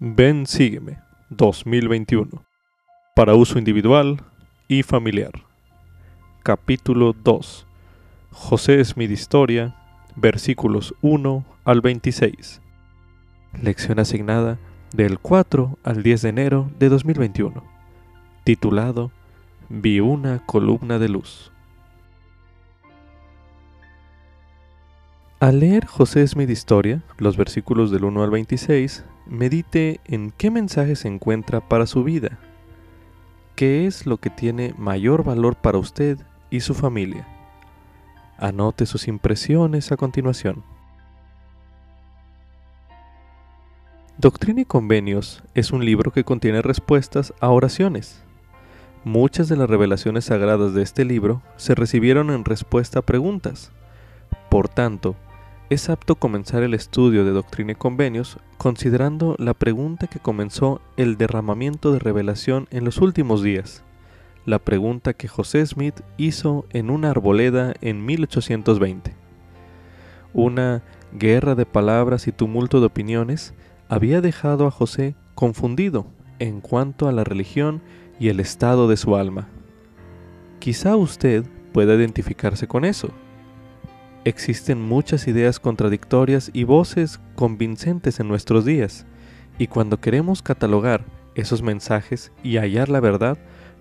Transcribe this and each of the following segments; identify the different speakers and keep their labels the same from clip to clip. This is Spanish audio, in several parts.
Speaker 1: Ven, sígueme 2021 para uso individual y familiar. Capítulo 2 José Smith Historia, versículos 1 al 26. Lección asignada del 4 al 10 de enero de 2021. Titulado Vi una columna de luz. Al leer José Smith Historia, los versículos del 1 al 26, medite en qué mensaje se encuentra para su vida. ¿Qué es lo que tiene mayor valor para usted y su familia? Anote sus impresiones a continuación. Doctrina y Convenios es un libro que contiene respuestas a oraciones. Muchas de las revelaciones sagradas de este libro se recibieron en respuesta a preguntas. Por tanto, es apto comenzar el estudio de Doctrina y Convenios considerando la pregunta que comenzó el derramamiento de revelación en los últimos días, la pregunta que José Smith hizo en una arboleda en 1820. Una guerra de palabras y tumulto de opiniones había dejado a José confundido en cuanto a la religión y el estado de su alma. Quizá usted pueda identificarse con eso Existen muchas ideas contradictorias y voces convincentes en nuestros días, y cuando queremos catalogar esos mensajes y hallar la verdad,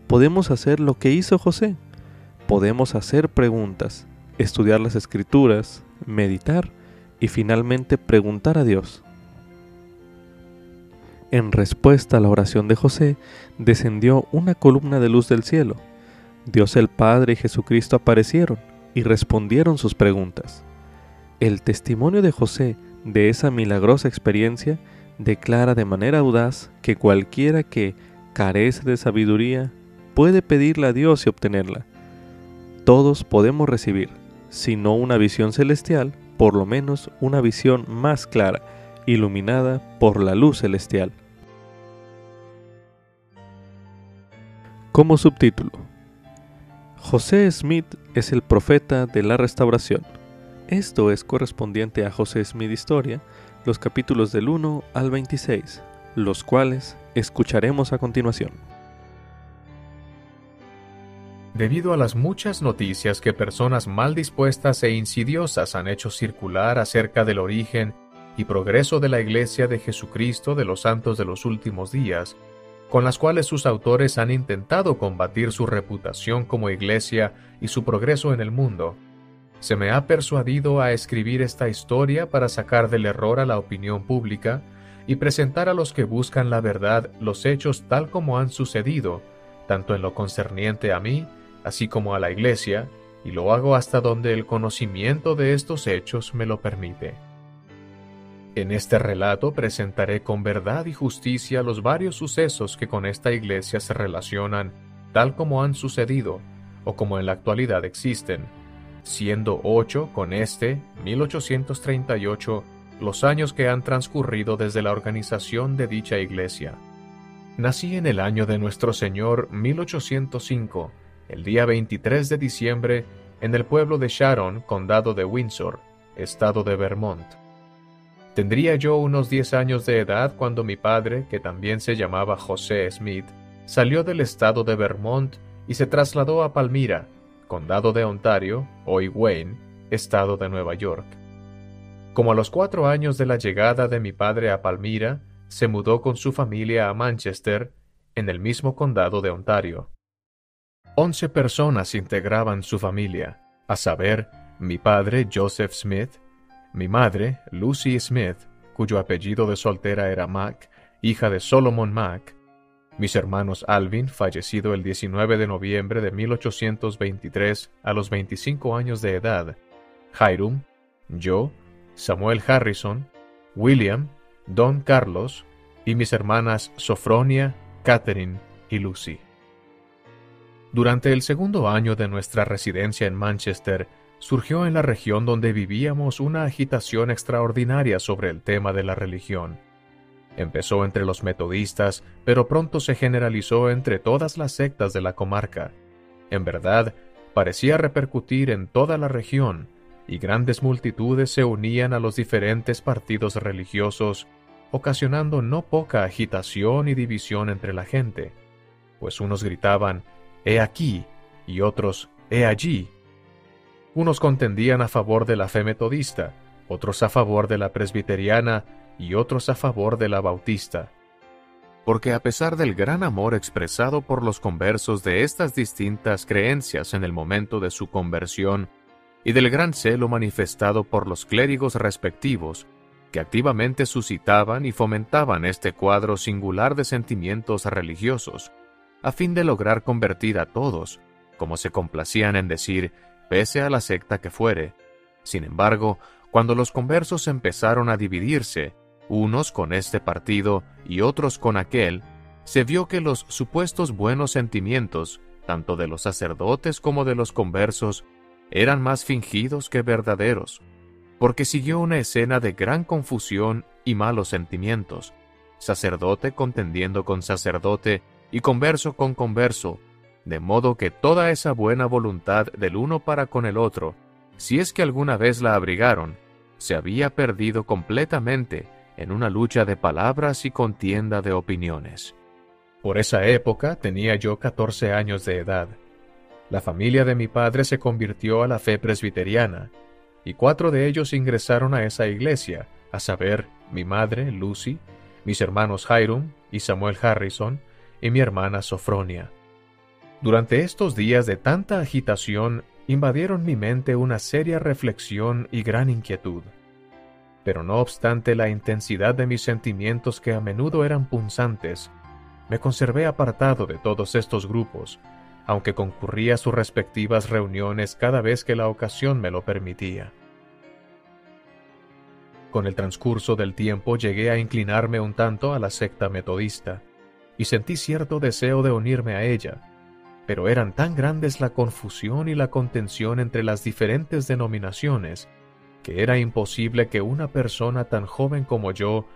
Speaker 1: podemos hacer lo que hizo José. Podemos hacer preguntas, estudiar las escrituras, meditar y finalmente preguntar a Dios. En respuesta a la oración de José, descendió una columna de luz del cielo. Dios el Padre y Jesucristo aparecieron y respondieron sus preguntas. El testimonio de José de esa milagrosa experiencia declara de manera audaz que cualquiera que carece de sabiduría puede pedirla a Dios y obtenerla. Todos podemos recibir, si no una visión celestial, por lo menos una visión más clara, iluminada por la luz celestial. Como subtítulo, José Smith es el profeta de la restauración. Esto es correspondiente a José Smith Historia, los capítulos del 1 al 26, los cuales escucharemos a continuación.
Speaker 2: Debido a las muchas noticias que personas mal dispuestas e insidiosas han hecho circular acerca del origen y progreso de la Iglesia de Jesucristo de los Santos de los Últimos Días, con las cuales sus autores han intentado combatir su reputación como iglesia y su progreso en el mundo. Se me ha persuadido a escribir esta historia para sacar del error a la opinión pública y presentar a los que buscan la verdad los hechos tal como han sucedido, tanto en lo concerniente a mí, así como a la iglesia, y lo hago hasta donde el conocimiento de estos hechos me lo permite. En este relato presentaré con verdad y justicia los varios sucesos que con esta iglesia se relacionan tal como han sucedido o como en la actualidad existen, siendo ocho con este 1838 los años que han transcurrido desde la organización de dicha iglesia. Nací en el año de nuestro Señor 1805, el día 23 de diciembre, en el pueblo de Sharon, condado de Windsor, estado de Vermont. Tendría yo unos 10 años de edad cuando mi padre, que también se llamaba José Smith, salió del estado de Vermont y se trasladó a Palmyra, condado de Ontario, hoy Wayne, estado de Nueva York. Como a los cuatro años de la llegada de mi padre a Palmyra, se mudó con su familia a Manchester, en el mismo condado de Ontario. Once personas integraban su familia, a saber, mi padre Joseph Smith, mi madre, Lucy Smith, cuyo apellido de soltera era Mack, hija de Solomon Mack, mis hermanos Alvin, fallecido el 19 de noviembre de 1823 a los 25 años de edad, Hiram, yo, Samuel Harrison, William, Don Carlos y mis hermanas Sofronia, Catherine y Lucy. Durante el segundo año de nuestra residencia en Manchester, surgió en la región donde vivíamos una agitación extraordinaria sobre el tema de la religión. Empezó entre los metodistas, pero pronto se generalizó entre todas las sectas de la comarca. En verdad, parecía repercutir en toda la región, y grandes multitudes se unían a los diferentes partidos religiosos, ocasionando no poca agitación y división entre la gente, pues unos gritaban, He aquí, y otros, He allí. Unos contendían a favor de la fe metodista, otros a favor de la presbiteriana y otros a favor de la bautista. Porque a pesar del gran amor expresado por los conversos de estas distintas creencias en el momento de su conversión, y del gran celo manifestado por los clérigos respectivos, que activamente suscitaban y fomentaban este cuadro singular de sentimientos religiosos, a fin de lograr convertir a todos, como se complacían en decir, pese a la secta que fuere. Sin embargo, cuando los conversos empezaron a dividirse, unos con este partido y otros con aquel, se vio que los supuestos buenos sentimientos, tanto de los sacerdotes como de los conversos, eran más fingidos que verdaderos, porque siguió una escena de gran confusión y malos sentimientos, sacerdote contendiendo con sacerdote y converso con converso, de modo que toda esa buena voluntad del uno para con el otro, si es que alguna vez la abrigaron, se había perdido completamente en una lucha de palabras y contienda de opiniones. Por esa época tenía yo 14 años de edad. La familia de mi padre se convirtió a la fe presbiteriana, y cuatro de ellos ingresaron a esa iglesia, a saber, mi madre, Lucy, mis hermanos Hiram y Samuel Harrison, y mi hermana Sofronia. Durante estos días de tanta agitación invadieron mi mente una seria reflexión y gran inquietud. Pero no obstante la intensidad de mis sentimientos que a menudo eran punzantes, me conservé apartado de todos estos grupos, aunque concurría a sus respectivas reuniones cada vez que la ocasión me lo permitía. Con el transcurso del tiempo llegué a inclinarme un tanto a la secta metodista, y sentí cierto deseo de unirme a ella, pero eran tan grandes la confusión y la contención entre las diferentes denominaciones, que era imposible que una persona tan joven como yo,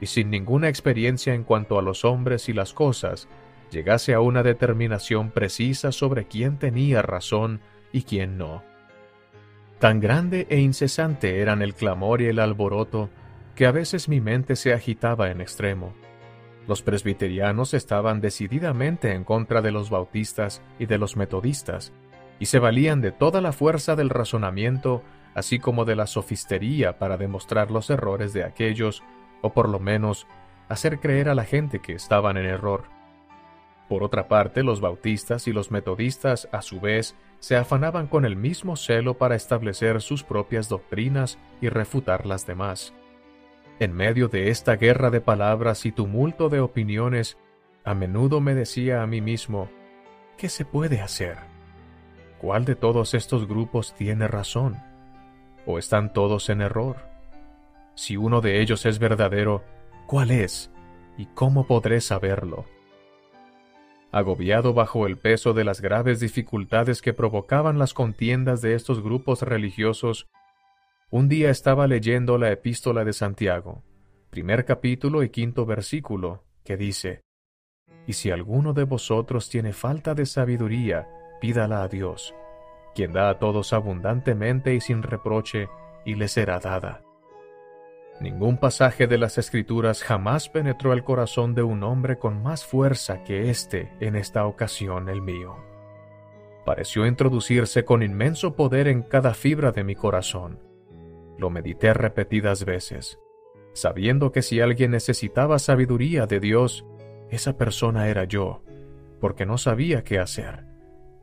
Speaker 2: y sin ninguna experiencia en cuanto a los hombres y las cosas, llegase a una determinación precisa sobre quién tenía razón y quién no. Tan grande e incesante eran el clamor y el alboroto, que a veces mi mente se agitaba en extremo. Los presbiterianos estaban decididamente en contra de los bautistas y de los metodistas, y se valían de toda la fuerza del razonamiento, así como de la sofistería para demostrar los errores de aquellos, o por lo menos hacer creer a la gente que estaban en error. Por otra parte, los bautistas y los metodistas, a su vez, se afanaban con el mismo celo para establecer sus propias doctrinas y refutar las demás. En medio de esta guerra de palabras y tumulto de opiniones, a menudo me decía a mí mismo, ¿qué se puede hacer? ¿Cuál de todos estos grupos tiene razón? ¿O están todos en error? Si uno de ellos es verdadero, ¿cuál es? ¿Y cómo podré saberlo? Agobiado bajo el peso de las graves dificultades que provocaban las contiendas de estos grupos religiosos, un día estaba leyendo la epístola de Santiago, primer capítulo y quinto versículo, que dice, Y si alguno de vosotros tiene falta de sabiduría, pídala a Dios, quien da a todos abundantemente y sin reproche, y le será dada. Ningún pasaje de las Escrituras jamás penetró el corazón de un hombre con más fuerza que este en esta ocasión el mío. Pareció introducirse con inmenso poder en cada fibra de mi corazón lo medité repetidas veces, sabiendo que si alguien necesitaba sabiduría de Dios, esa persona era yo, porque no sabía qué hacer.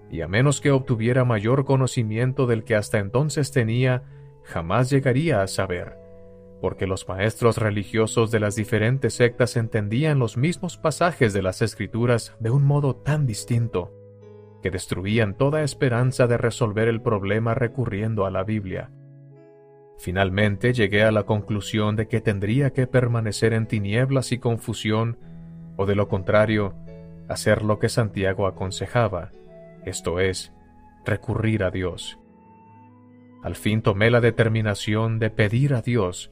Speaker 2: Y a menos que obtuviera mayor conocimiento del que hasta entonces tenía, jamás llegaría a saber, porque los maestros religiosos de las diferentes sectas entendían los mismos pasajes de las escrituras de un modo tan distinto, que destruían toda esperanza de resolver el problema recurriendo a la Biblia. Finalmente llegué a la conclusión de que tendría que permanecer en tinieblas y confusión, o de lo contrario, hacer lo que Santiago aconsejaba, esto es, recurrir a Dios. Al fin tomé la determinación de pedir a Dios,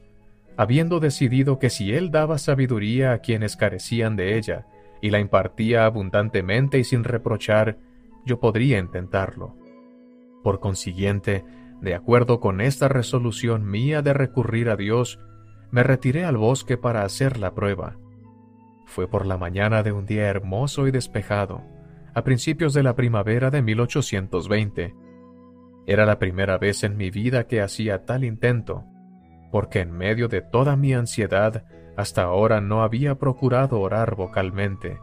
Speaker 2: habiendo decidido que si Él daba sabiduría a quienes carecían de ella, y la impartía abundantemente y sin reprochar, yo podría intentarlo. Por consiguiente, de acuerdo con esta resolución mía de recurrir a Dios, me retiré al bosque para hacer la prueba. Fue por la mañana de un día hermoso y despejado, a principios de la primavera de 1820. Era la primera vez en mi vida que hacía tal intento, porque en medio de toda mi ansiedad hasta ahora no había procurado orar vocalmente.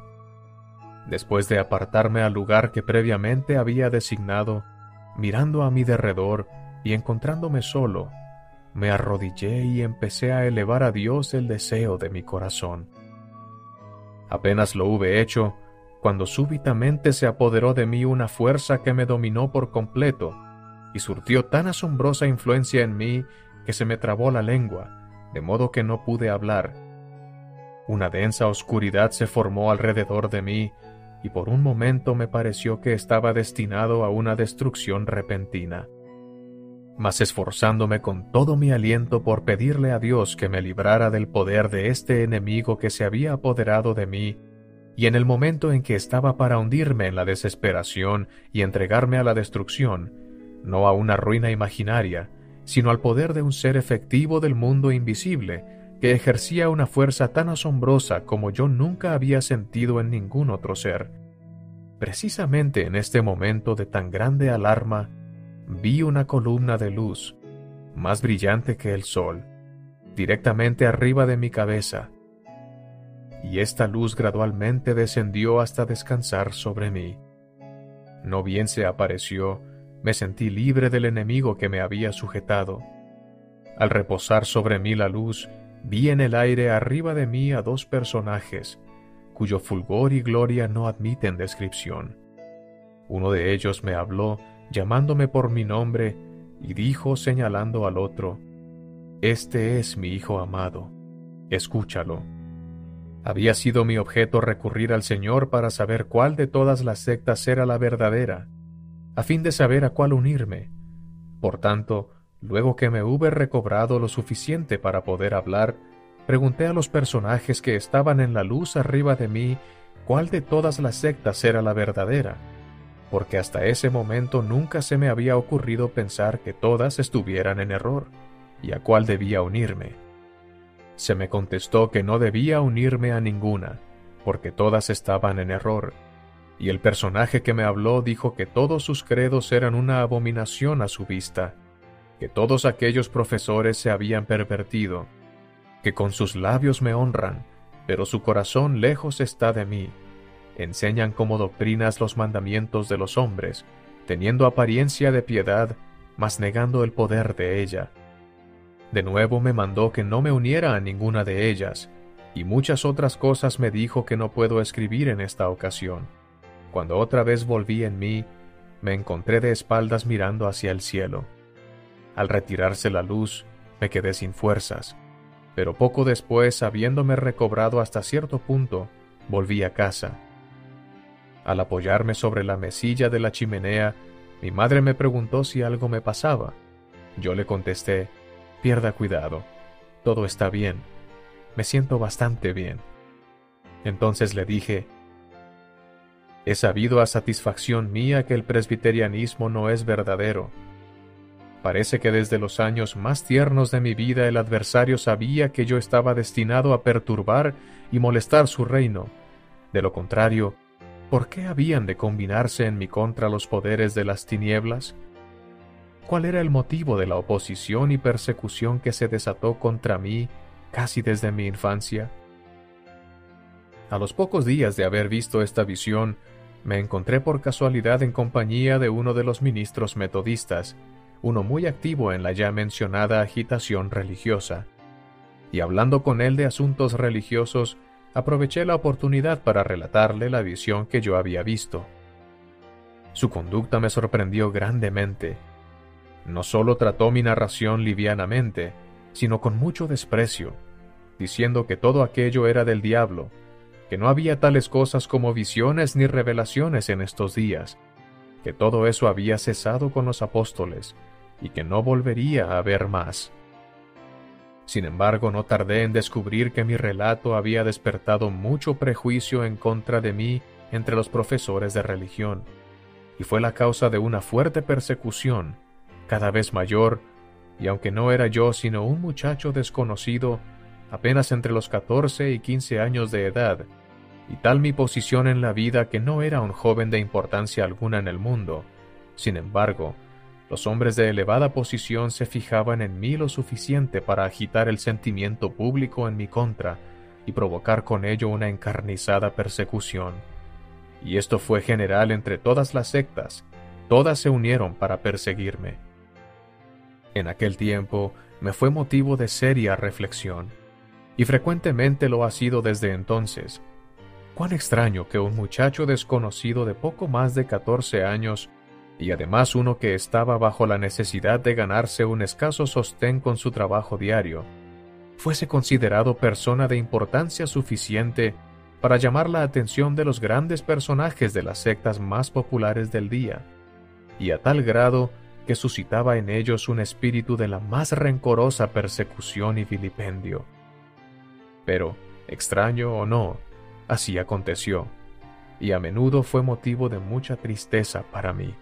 Speaker 2: Después de apartarme al lugar que previamente había designado, mirando a mi derredor y encontrándome solo, me arrodillé y empecé a elevar a Dios el deseo de mi corazón. Apenas lo hube hecho, cuando súbitamente se apoderó de mí una fuerza que me dominó por completo y surtió tan asombrosa influencia en mí que se me trabó la lengua, de modo que no pude hablar. Una densa oscuridad se formó alrededor de mí y por un momento me pareció que estaba destinado a una destrucción repentina. Mas esforzándome con todo mi aliento por pedirle a Dios que me librara del poder de este enemigo que se había apoderado de mí, y en el momento en que estaba para hundirme en la desesperación y entregarme a la destrucción, no a una ruina imaginaria, sino al poder de un ser efectivo del mundo invisible, que ejercía una fuerza tan asombrosa como yo nunca había sentido en ningún otro ser. Precisamente en este momento de tan grande alarma, vi una columna de luz, más brillante que el sol, directamente arriba de mi cabeza, y esta luz gradualmente descendió hasta descansar sobre mí. No bien se apareció, me sentí libre del enemigo que me había sujetado. Al reposar sobre mí la luz, vi en el aire arriba de mí a dos personajes, cuyo fulgor y gloria no admiten descripción. Uno de ellos me habló, llamándome por mi nombre, y dijo señalando al otro, Este es mi Hijo amado, escúchalo. Había sido mi objeto recurrir al Señor para saber cuál de todas las sectas era la verdadera, a fin de saber a cuál unirme. Por tanto, Luego que me hube recobrado lo suficiente para poder hablar, pregunté a los personajes que estaban en la luz arriba de mí cuál de todas las sectas era la verdadera, porque hasta ese momento nunca se me había ocurrido pensar que todas estuvieran en error, y a cuál debía unirme. Se me contestó que no debía unirme a ninguna, porque todas estaban en error, y el personaje que me habló dijo que todos sus credos eran una abominación a su vista, que todos aquellos profesores se habían pervertido, que con sus labios me honran, pero su corazón lejos está de mí. Enseñan como doctrinas los mandamientos de los hombres, teniendo apariencia de piedad, mas negando el poder de ella. De nuevo me mandó que no me uniera a ninguna de ellas, y muchas otras cosas me dijo que no puedo escribir en esta ocasión. Cuando otra vez volví en mí, me encontré de espaldas mirando hacia el cielo. Al retirarse la luz, me quedé sin fuerzas, pero poco después, habiéndome recobrado hasta cierto punto, volví a casa. Al apoyarme sobre la mesilla de la chimenea, mi madre me preguntó si algo me pasaba. Yo le contesté, pierda cuidado, todo está bien, me siento bastante bien. Entonces le dije, he sabido a satisfacción mía que el presbiterianismo no es verdadero, Parece que desde los años más tiernos de mi vida el adversario sabía que yo estaba destinado a perturbar y molestar su reino. De lo contrario, ¿por qué habían de combinarse en mi contra los poderes de las tinieblas? ¿Cuál era el motivo de la oposición y persecución que se desató contra mí casi desde mi infancia? A los pocos días de haber visto esta visión, me encontré por casualidad en compañía de uno de los ministros metodistas, uno muy activo en la ya mencionada agitación religiosa. Y hablando con él de asuntos religiosos, aproveché la oportunidad para relatarle la visión que yo había visto. Su conducta me sorprendió grandemente. No solo trató mi narración livianamente, sino con mucho desprecio, diciendo que todo aquello era del diablo, que no había tales cosas como visiones ni revelaciones en estos días, que todo eso había cesado con los apóstoles, y que no volvería a ver más. Sin embargo, no tardé en descubrir que mi relato había despertado mucho prejuicio en contra de mí entre los profesores de religión, y fue la causa de una fuerte persecución, cada vez mayor, y aunque no era yo sino un muchacho desconocido, apenas entre los 14 y 15 años de edad, y tal mi posición en la vida que no era un joven de importancia alguna en el mundo. Sin embargo, los hombres de elevada posición se fijaban en mí lo suficiente para agitar el sentimiento público en mi contra y provocar con ello una encarnizada persecución. Y esto fue general entre todas las sectas, todas se unieron para perseguirme. En aquel tiempo me fue motivo de seria reflexión, y frecuentemente lo ha sido desde entonces, Cuán extraño que un muchacho desconocido de poco más de 14 años, y además uno que estaba bajo la necesidad de ganarse un escaso sostén con su trabajo diario, fuese considerado persona de importancia suficiente para llamar la atención de los grandes personajes de las sectas más populares del día, y a tal grado que suscitaba en ellos un espíritu de la más rencorosa persecución y vilipendio. Pero, extraño o no, Así aconteció, y a menudo fue motivo de mucha tristeza para mí.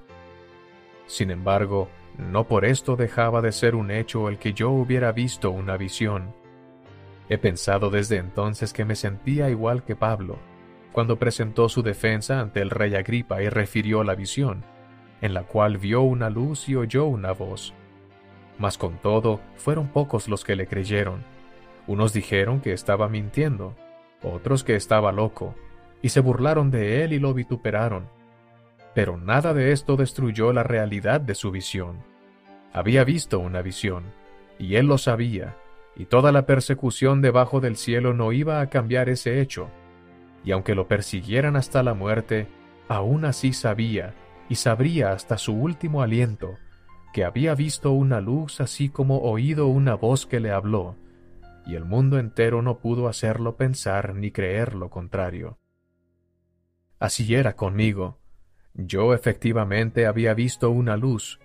Speaker 2: Sin embargo, no por esto dejaba de ser un hecho el que yo hubiera visto una visión. He pensado desde entonces que me sentía igual que Pablo, cuando presentó su defensa ante el rey Agripa y refirió la visión, en la cual vio una luz y oyó una voz. Mas con todo, fueron pocos los que le creyeron. Unos dijeron que estaba mintiendo, otros que estaba loco, y se burlaron de él y lo vituperaron. Pero nada de esto destruyó la realidad de su visión. Había visto una visión, y él lo sabía, y toda la persecución debajo del cielo no iba a cambiar ese hecho. Y aunque lo persiguieran hasta la muerte, aún así sabía, y sabría hasta su último aliento, que había visto una luz así como oído una voz que le habló, y el mundo entero no pudo hacerlo pensar ni creer lo contrario. Así era conmigo. Yo efectivamente había visto una luz,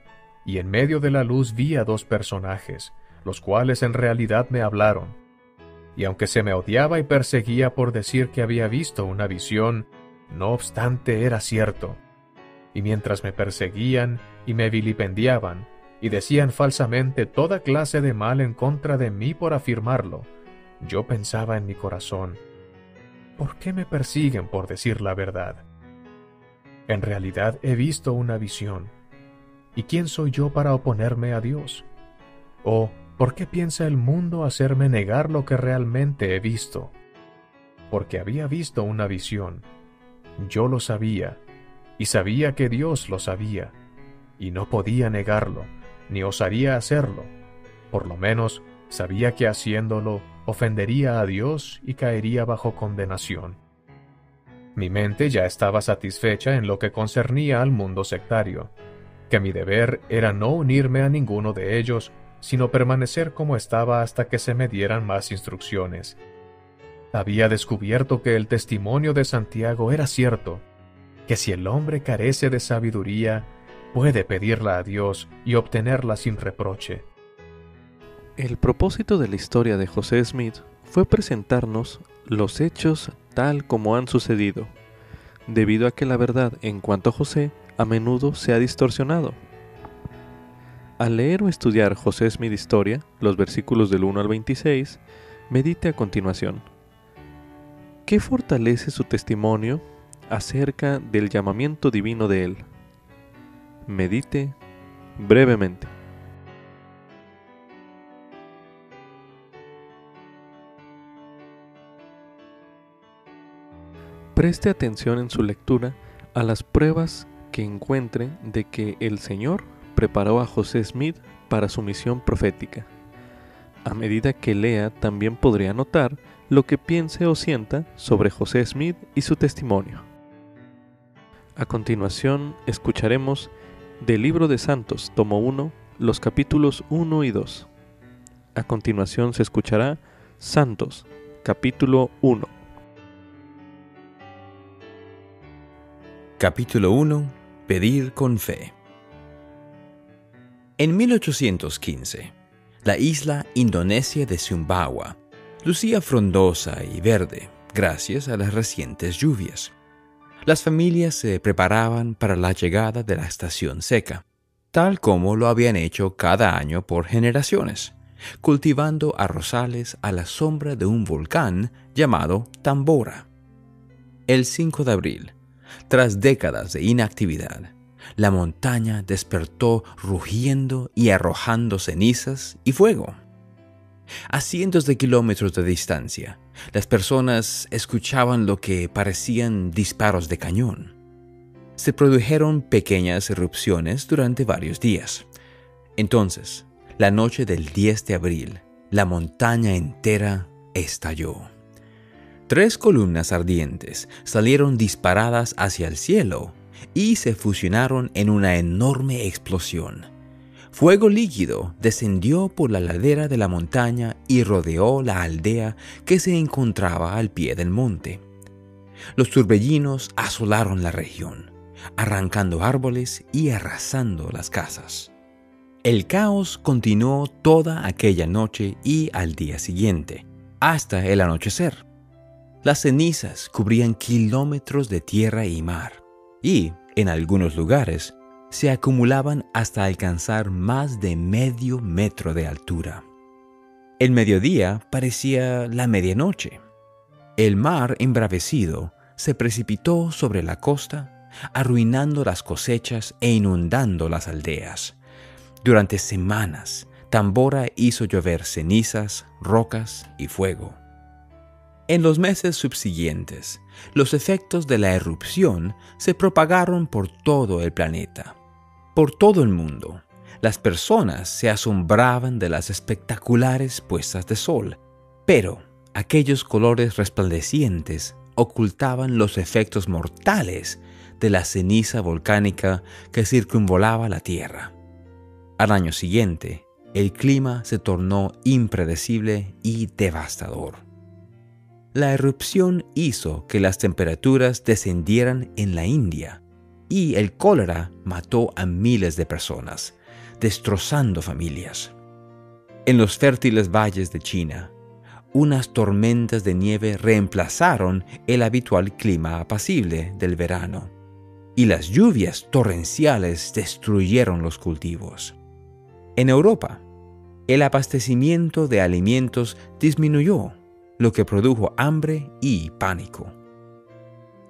Speaker 2: y en medio de la luz vi a dos personajes, los cuales en realidad me hablaron. Y aunque se me odiaba y perseguía por decir que había visto una visión, no obstante era cierto. Y mientras me perseguían y me vilipendiaban, y decían falsamente toda clase de mal en contra de mí por afirmarlo. Yo pensaba en mi corazón, ¿por qué me persiguen por decir la verdad? En realidad he visto una visión. ¿Y quién soy yo para oponerme a Dios? ¿O por qué piensa el mundo hacerme negar lo que realmente he visto? Porque había visto una visión. Yo lo sabía, y sabía que Dios lo sabía, y no podía negarlo ni osaría hacerlo. Por lo menos sabía que haciéndolo ofendería a Dios y caería bajo condenación. Mi mente ya estaba satisfecha en lo que concernía al mundo sectario, que mi deber era no unirme a ninguno de ellos, sino permanecer como estaba hasta que se me dieran más instrucciones. Había descubierto que el testimonio de Santiago era cierto, que si el hombre carece de sabiduría, puede pedirla a Dios y obtenerla sin reproche.
Speaker 1: El propósito de la historia de José Smith fue presentarnos los hechos tal como han sucedido, debido a que la verdad en cuanto a José a menudo se ha distorsionado. Al leer o estudiar José Smith Historia, los versículos del 1 al 26, medite a continuación. ¿Qué fortalece su testimonio acerca del llamamiento divino de él? medite brevemente. Preste atención en su lectura a las pruebas que encuentre de que el Señor preparó a José Smith para su misión profética. A medida que lea, también podría notar lo que piense o sienta sobre José Smith y su testimonio. A continuación, escucharemos del libro de Santos, tomo 1, los capítulos 1 y 2. A continuación se escuchará Santos, capítulo 1.
Speaker 3: Capítulo 1. Pedir con fe. En 1815, la isla indonesia de Sumbawa lucía frondosa y verde gracias a las recientes lluvias las familias se preparaban para la llegada de la estación seca, tal como lo habían hecho cada año por generaciones, cultivando arrozales a la sombra de un volcán llamado Tambora. El 5 de abril, tras décadas de inactividad, la montaña despertó rugiendo y arrojando cenizas y fuego. A cientos de kilómetros de distancia, las personas escuchaban lo que parecían disparos de cañón. Se produjeron pequeñas erupciones durante varios días. Entonces, la noche del 10 de abril, la montaña entera estalló. Tres columnas ardientes salieron disparadas hacia el cielo y se fusionaron en una enorme explosión. Fuego líquido descendió por la ladera de la montaña y rodeó la aldea que se encontraba al pie del monte. Los turbellinos asolaron la región, arrancando árboles y arrasando las casas. El caos continuó toda aquella noche y al día siguiente, hasta el anochecer. Las cenizas cubrían kilómetros de tierra y mar, y, en algunos lugares, se acumulaban hasta alcanzar más de medio metro de altura. El mediodía parecía la medianoche. El mar embravecido se precipitó sobre la costa, arruinando las cosechas e inundando las aldeas. Durante semanas, Tambora hizo llover cenizas, rocas y fuego. En los meses subsiguientes, los efectos de la erupción se propagaron por todo el planeta. Por todo el mundo, las personas se asombraban de las espectaculares puestas de sol, pero aquellos colores resplandecientes ocultaban los efectos mortales de la ceniza volcánica que circunvolaba la Tierra. Al año siguiente, el clima se tornó impredecible y devastador. La erupción hizo que las temperaturas descendieran en la India y el cólera mató a miles de personas, destrozando familias. En los fértiles valles de China, unas tormentas de nieve reemplazaron el habitual clima apacible del verano, y las lluvias torrenciales destruyeron los cultivos. En Europa, el abastecimiento de alimentos disminuyó, lo que produjo hambre y pánico.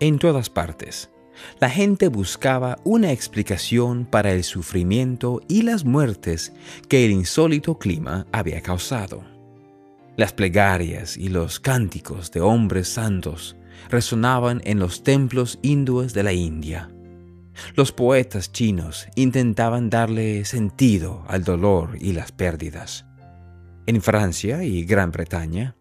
Speaker 3: En todas partes, la gente buscaba una explicación para el sufrimiento y las muertes que el insólito clima había causado. Las plegarias y los cánticos de hombres santos resonaban en los templos hindúes de la India, los poetas chinos intentaban darle sentido al dolor y las pérdidas. En Francia y Gran Bretaña,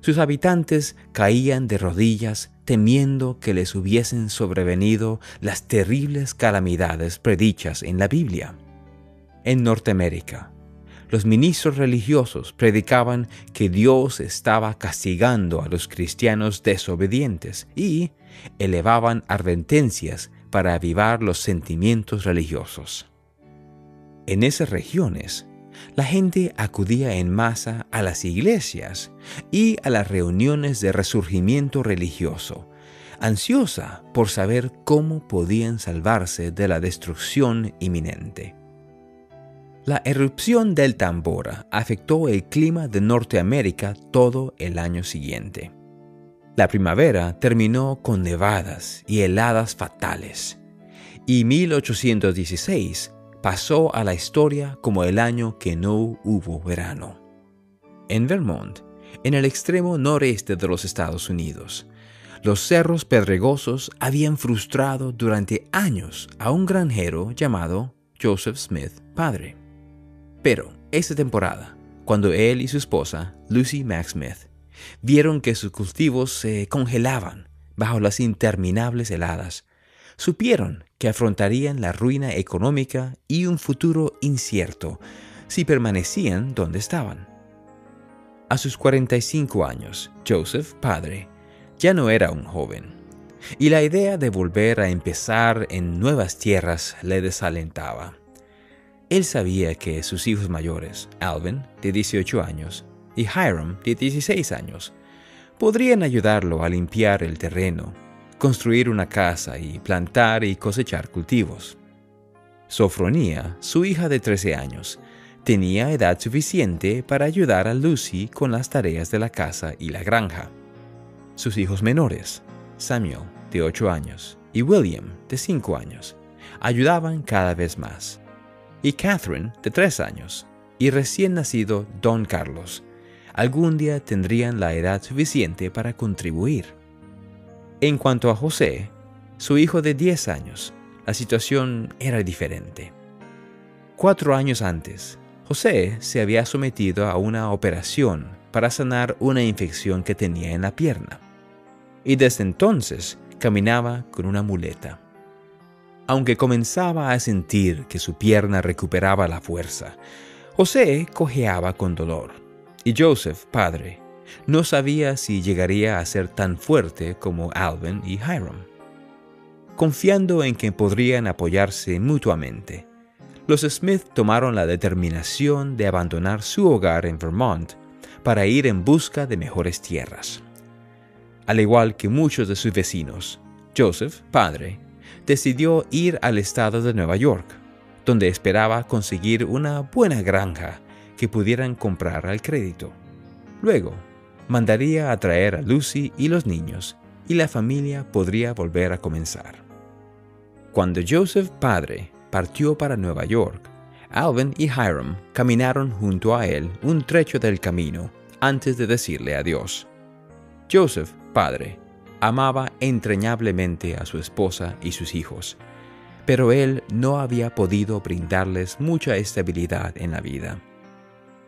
Speaker 3: sus habitantes caían de rodillas temiendo que les hubiesen sobrevenido las terribles calamidades predichas en la Biblia. En Norteamérica, los ministros religiosos predicaban que Dios estaba castigando a los cristianos desobedientes y elevaban advertencias para avivar los sentimientos religiosos. En esas regiones, la gente acudía en masa a las iglesias y a las reuniones de resurgimiento religioso, ansiosa por saber cómo podían salvarse de la destrucción inminente. La erupción del Tambora afectó el clima de Norteamérica todo el año siguiente. La primavera terminó con nevadas y heladas fatales, y 1816 pasó a la historia como el año que no hubo verano. En Vermont, en el extremo noreste de los Estados Unidos, los cerros pedregosos habían frustrado durante años a un granjero llamado Joseph Smith padre. Pero esa temporada, cuando él y su esposa, Lucy Max Smith, Vieron que sus cultivos se congelaban bajo las interminables heladas. Supieron que afrontarían la ruina económica y un futuro incierto si permanecían donde estaban. A sus 45 años, Joseph, padre, ya no era un joven, y la idea de volver a empezar en nuevas tierras le desalentaba. Él sabía que sus hijos mayores, Alvin, de 18 años, y Hiram, de 16 años, podrían ayudarlo a limpiar el terreno, construir una casa y plantar y cosechar cultivos. Sofronía, su hija de 13 años, tenía edad suficiente para ayudar a Lucy con las tareas de la casa y la granja. Sus hijos menores, Samuel, de 8 años, y William, de 5 años, ayudaban cada vez más. Y Catherine, de 3 años, y recién nacido Don Carlos, algún día tendrían la edad suficiente para contribuir. En cuanto a José, su hijo de 10 años, la situación era diferente. Cuatro años antes, José se había sometido a una operación para sanar una infección que tenía en la pierna, y desde entonces caminaba con una muleta. Aunque comenzaba a sentir que su pierna recuperaba la fuerza, José cojeaba con dolor, y Joseph, padre, no sabía si llegaría a ser tan fuerte como Alvin y Hiram. Confiando en que podrían apoyarse mutuamente, los Smith tomaron la determinación de abandonar su hogar en Vermont para ir en busca de mejores tierras. Al igual que muchos de sus vecinos, Joseph, padre, decidió ir al estado de Nueva York, donde esperaba conseguir una buena granja que pudieran comprar al crédito. Luego, mandaría a traer a Lucy y los niños, y la familia podría volver a comenzar. Cuando Joseph, padre, partió para Nueva York, Alvin y Hiram caminaron junto a él un trecho del camino antes de decirle adiós. Joseph, padre, amaba entrañablemente a su esposa y sus hijos, pero él no había podido brindarles mucha estabilidad en la vida.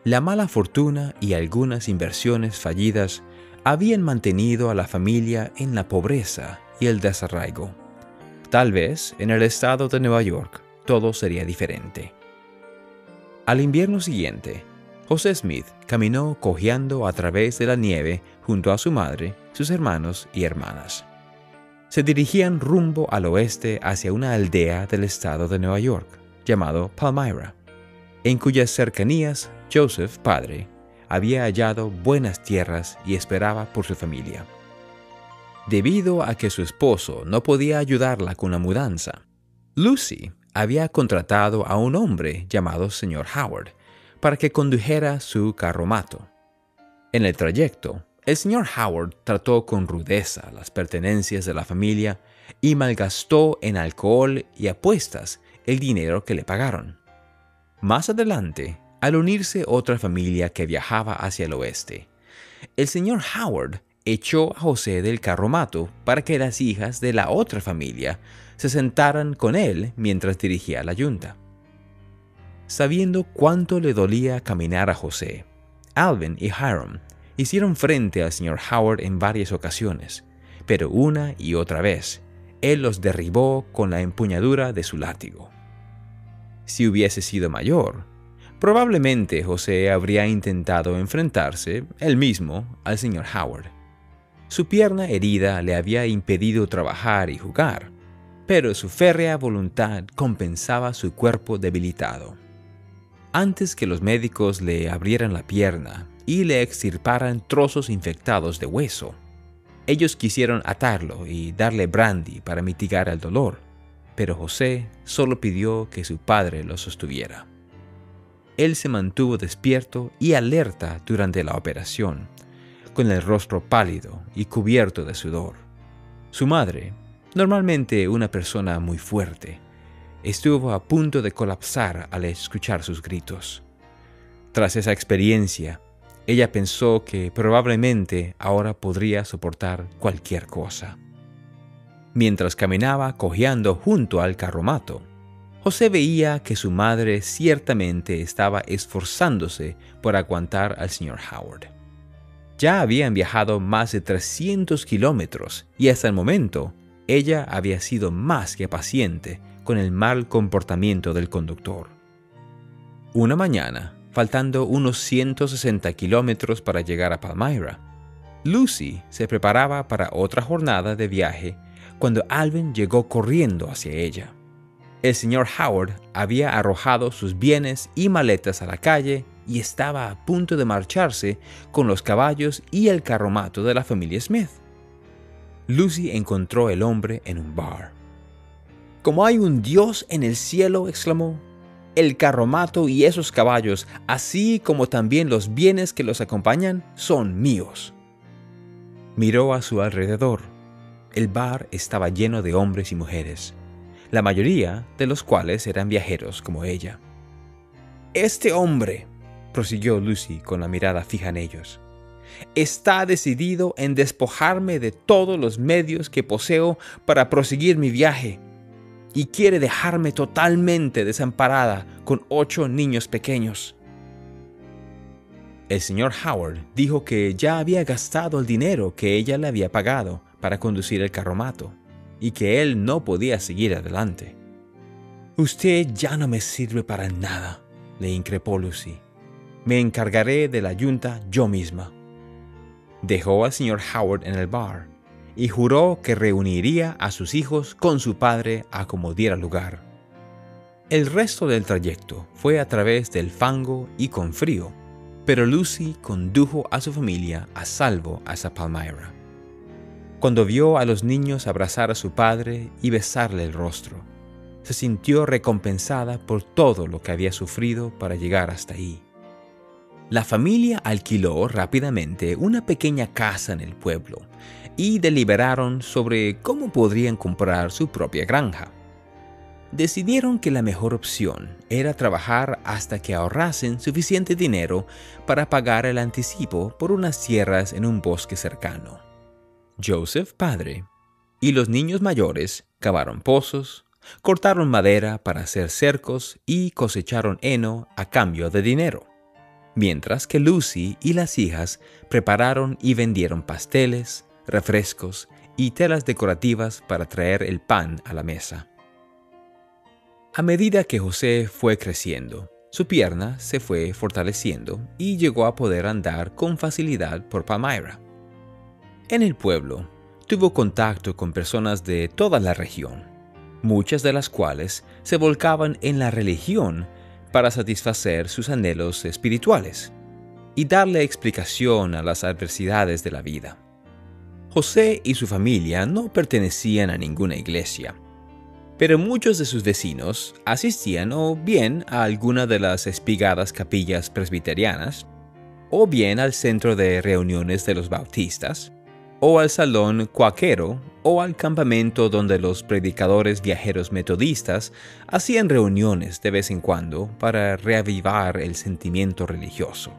Speaker 3: La mala fortuna y algunas inversiones fallidas habían mantenido a la familia en la pobreza y el desarraigo. Tal vez en el estado de Nueva York todo sería diferente. Al invierno siguiente, José Smith caminó cojeando a través de la nieve junto a su madre, sus hermanos y hermanas. Se dirigían rumbo al oeste hacia una aldea del estado de Nueva York, llamado Palmyra, en cuyas cercanías Joseph, padre, había hallado buenas tierras y esperaba por su familia. Debido a que su esposo no podía ayudarla con la mudanza, Lucy había contratado a un hombre llamado señor Howard para que condujera su carromato. En el trayecto, el señor Howard trató con rudeza las pertenencias de la familia y malgastó en alcohol y apuestas el dinero que le pagaron. Más adelante, al unirse otra familia que viajaba hacia el oeste, el señor Howard echó a José del carromato para que las hijas de la otra familia se sentaran con él mientras dirigía la yunta. Sabiendo cuánto le dolía caminar a José, Alvin y Hiram hicieron frente al señor Howard en varias ocasiones, pero una y otra vez, él los derribó con la empuñadura de su látigo. Si hubiese sido mayor, probablemente José habría intentado enfrentarse, él mismo, al señor Howard. Su pierna herida le había impedido trabajar y jugar, pero su férrea voluntad compensaba su cuerpo debilitado. Antes que los médicos le abrieran la pierna y le extirparan trozos infectados de hueso, ellos quisieron atarlo y darle brandy para mitigar el dolor, pero José solo pidió que su padre lo sostuviera. Él se mantuvo despierto y alerta durante la operación, con el rostro pálido y cubierto de sudor. Su madre, normalmente una persona muy fuerte, estuvo a punto de colapsar al escuchar sus gritos. Tras esa experiencia, ella pensó que probablemente ahora podría soportar cualquier cosa. Mientras caminaba cojeando junto al carromato, José veía que su madre ciertamente estaba esforzándose por aguantar al señor Howard. Ya habían viajado más de 300 kilómetros y hasta el momento ella había sido más que paciente con el mal comportamiento del conductor. Una mañana, faltando unos 160 kilómetros para llegar a Palmyra, Lucy se preparaba para otra jornada de viaje cuando Alvin llegó corriendo hacia ella. El señor Howard había arrojado sus bienes y maletas a la calle y estaba a punto de marcharse con los caballos y el carromato de la familia Smith. Lucy encontró el hombre en un bar. Como hay un Dios en el cielo, exclamó, el carromato y esos caballos, así como también los bienes que los acompañan, son míos. Miró a su alrededor. El bar estaba lleno de hombres y mujeres, la mayoría de los cuales eran viajeros como ella. Este hombre, prosiguió Lucy con la mirada fija en ellos, está decidido en despojarme de todos los medios que poseo para proseguir mi viaje y quiere dejarme totalmente desamparada con ocho niños pequeños. El señor Howard dijo que ya había gastado el dinero que ella le había pagado para conducir el carromato y que él no podía seguir adelante. Usted ya no me sirve para nada, le increpó Lucy. Me encargaré de la yunta yo misma. Dejó al señor Howard en el bar y juró que reuniría a sus hijos con su padre a como diera lugar. El resto del trayecto fue a través del fango y con frío, pero Lucy condujo a su familia a salvo hasta Palmyra. Cuando vio a los niños abrazar a su padre y besarle el rostro, se sintió recompensada por todo lo que había sufrido para llegar hasta ahí. La familia alquiló rápidamente una pequeña casa en el pueblo y deliberaron sobre cómo podrían comprar su propia granja. Decidieron que la mejor opción era trabajar hasta que ahorrasen suficiente dinero para pagar el anticipo por unas tierras en un bosque cercano. Joseph padre y los niños mayores cavaron pozos, cortaron madera para hacer cercos y cosecharon heno a cambio de dinero, mientras que Lucy y las hijas prepararon y vendieron pasteles, refrescos y telas decorativas para traer el pan a la mesa. A medida que José fue creciendo, su pierna se fue fortaleciendo y llegó a poder andar con facilidad por Palmyra. En el pueblo, tuvo contacto con personas de toda la región, muchas de las cuales se volcaban en la religión para satisfacer sus anhelos espirituales y darle explicación a las adversidades de la vida. José y su familia no pertenecían a ninguna iglesia, pero muchos de sus vecinos asistían o bien a alguna de las espigadas capillas presbiterianas, o bien al centro de reuniones de los bautistas, o al salón cuaquero, o al campamento donde los predicadores viajeros metodistas hacían reuniones de vez en cuando para reavivar el sentimiento religioso.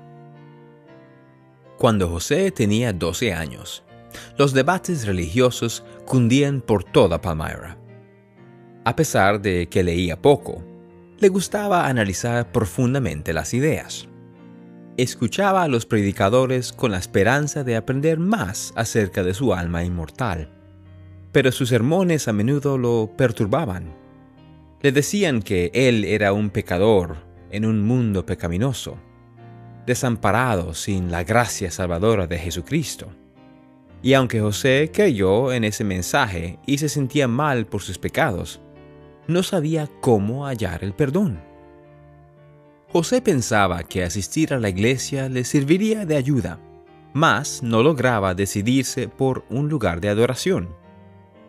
Speaker 3: Cuando José tenía 12 años, los debates religiosos cundían por toda Palmyra. A pesar de que leía poco, le gustaba analizar profundamente las ideas. Escuchaba a los predicadores con la esperanza de aprender más acerca de su alma inmortal, pero sus sermones a menudo lo perturbaban. Le decían que él era un pecador en un mundo pecaminoso, desamparado sin la gracia salvadora de Jesucristo y aunque José creyó en ese mensaje y se sentía mal por sus pecados, no sabía cómo hallar el perdón. José pensaba que asistir a la iglesia le serviría de ayuda, mas no lograba decidirse por un lugar de adoración.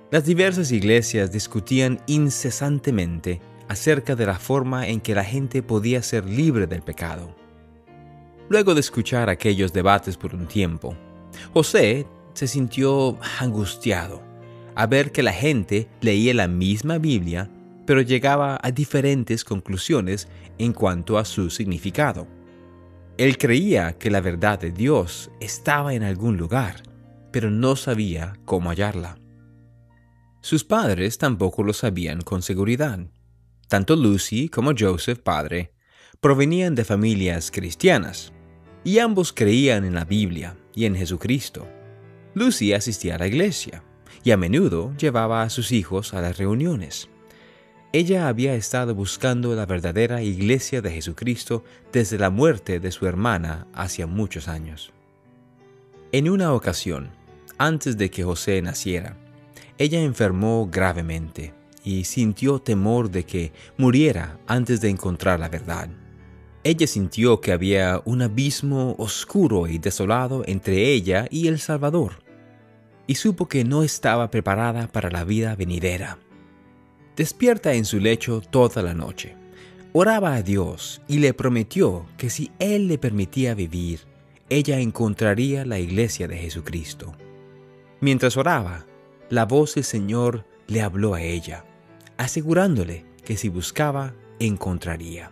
Speaker 3: Las diversas iglesias discutían incesantemente acerca de la forma en que la gente podía ser libre del pecado. Luego de escuchar aquellos debates por un tiempo, José se sintió angustiado a ver que la gente leía la misma Biblia, pero llegaba a diferentes conclusiones en cuanto a su significado. Él creía que la verdad de Dios estaba en algún lugar, pero no sabía cómo hallarla. Sus padres tampoco lo sabían con seguridad. Tanto Lucy como Joseph padre provenían de familias cristianas, y ambos creían en la Biblia y en Jesucristo. Lucy asistía a la iglesia y a menudo llevaba a sus hijos a las reuniones. Ella había estado buscando la verdadera iglesia de Jesucristo desde la muerte de su hermana hacia muchos años. En una ocasión, antes de que José naciera, ella enfermó gravemente y sintió temor de que muriera antes de encontrar la verdad. Ella sintió que había un abismo oscuro y desolado entre ella y el Salvador y supo que no estaba preparada para la vida venidera. Despierta en su lecho toda la noche, Oraba a Dios y le prometió que si Él le permitía vivir, ella encontraría la iglesia de Jesucristo. Mientras oraba, la voz del Señor le habló a ella, asegurándole que si buscaba, encontraría.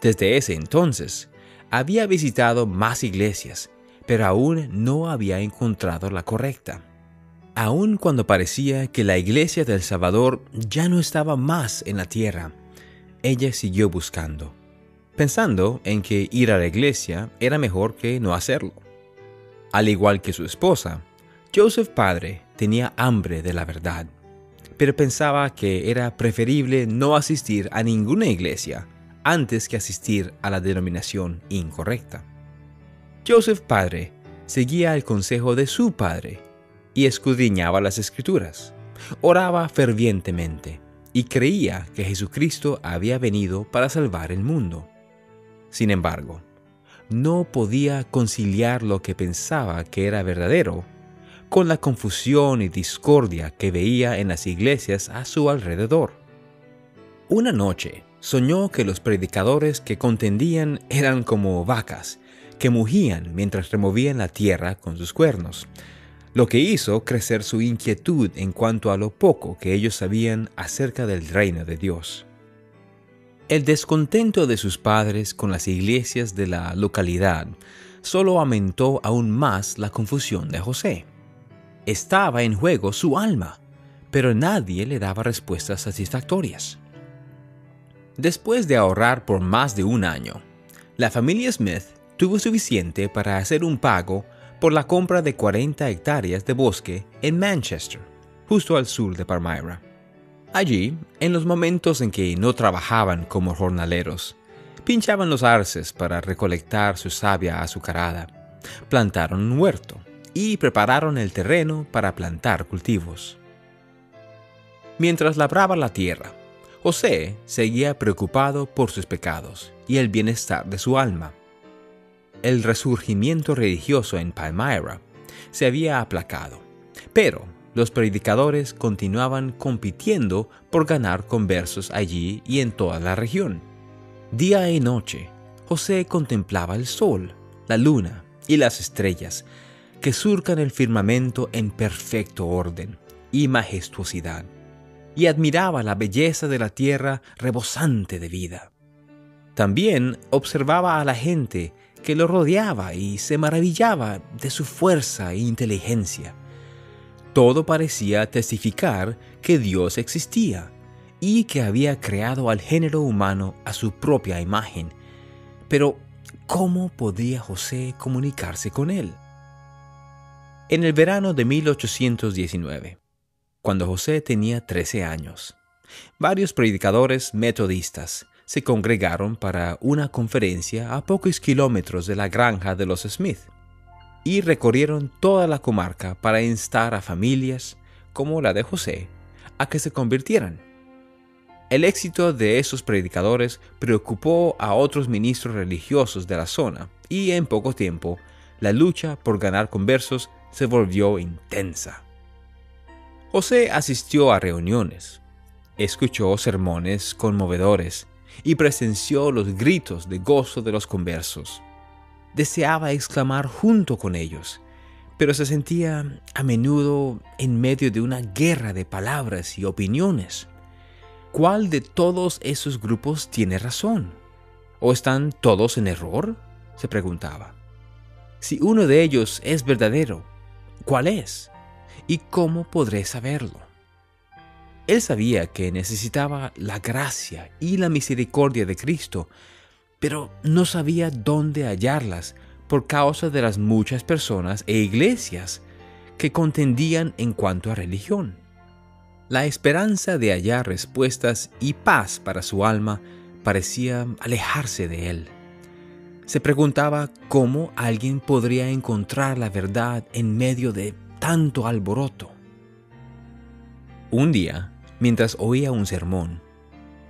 Speaker 3: Desde ese entonces, había visitado más iglesias, pero aún no había encontrado la correcta. Aun cuando parecía que la iglesia del Salvador ya no estaba más en la tierra, ella siguió buscando, pensando en que ir a la iglesia era mejor que no hacerlo. Al igual que su esposa, Joseph padre tenía hambre de la verdad, pero pensaba que era preferible no asistir a ninguna iglesia antes que asistir a la denominación incorrecta. Joseph padre seguía el consejo de su padre y escudriñaba las escrituras. Oraba fervientemente y creía que Jesucristo había venido para salvar el mundo. Sin embargo, no podía conciliar lo que pensaba que era verdadero con la confusión y discordia que veía en las iglesias a su alrededor. Una noche soñó que los predicadores que contendían eran como vacas que mugían mientras removían la tierra con sus cuernos, lo que hizo crecer su inquietud en cuanto a lo poco que ellos sabían acerca del reino de Dios. El descontento de sus padres con las iglesias de la localidad solo aumentó aún más la confusión de José. Estaba en juego su alma, pero nadie le daba respuestas satisfactorias. Después de ahorrar por más de un año, la familia Smith tuvo suficiente para hacer un pago por la compra de 40 hectáreas de bosque en Manchester, justo al sur de Palmyra. Allí, en los momentos en que no trabajaban como jornaleros, pinchaban los arces para recolectar su savia azucarada, plantaron un huerto y prepararon el terreno para plantar cultivos. Mientras labraba la tierra, José seguía preocupado por sus pecados y el bienestar de su alma el resurgimiento religioso en Palmyra se había aplacado, pero los predicadores continuaban compitiendo por ganar conversos allí y en toda la región. Día y noche, José contemplaba el sol, la luna y las estrellas que surcan el firmamento en perfecto orden y majestuosidad, y admiraba la belleza de la tierra rebosante de vida. También observaba a la gente que lo rodeaba y se maravillaba de su fuerza e inteligencia. Todo parecía testificar que Dios existía y que había creado al género humano a su propia imagen. Pero, ¿cómo podía José comunicarse con él? En el verano de 1819, cuando José tenía 13 años, varios predicadores metodistas se congregaron para una conferencia a pocos kilómetros de la granja de los Smith y recorrieron toda la comarca para instar a familias, como la de José, a que se convirtieran. El éxito de esos predicadores preocupó a otros ministros religiosos de la zona y en poco tiempo la lucha por ganar conversos se volvió intensa. José asistió a reuniones, escuchó sermones conmovedores y presenció los gritos de gozo de los conversos. Deseaba exclamar junto con ellos, pero se sentía a menudo en medio de una guerra de palabras y opiniones. ¿Cuál de todos esos grupos tiene razón? ¿O están todos en error? se preguntaba. Si uno de ellos es verdadero, ¿cuál es? ¿Y cómo podré saberlo? Él sabía que necesitaba la gracia y la misericordia de Cristo, pero no sabía dónde hallarlas por causa de las muchas personas e iglesias que contendían en cuanto a religión. La esperanza de hallar respuestas y paz para su alma parecía alejarse de él. Se preguntaba cómo alguien podría encontrar la verdad en medio de tanto alboroto. Un día, mientras oía un sermón.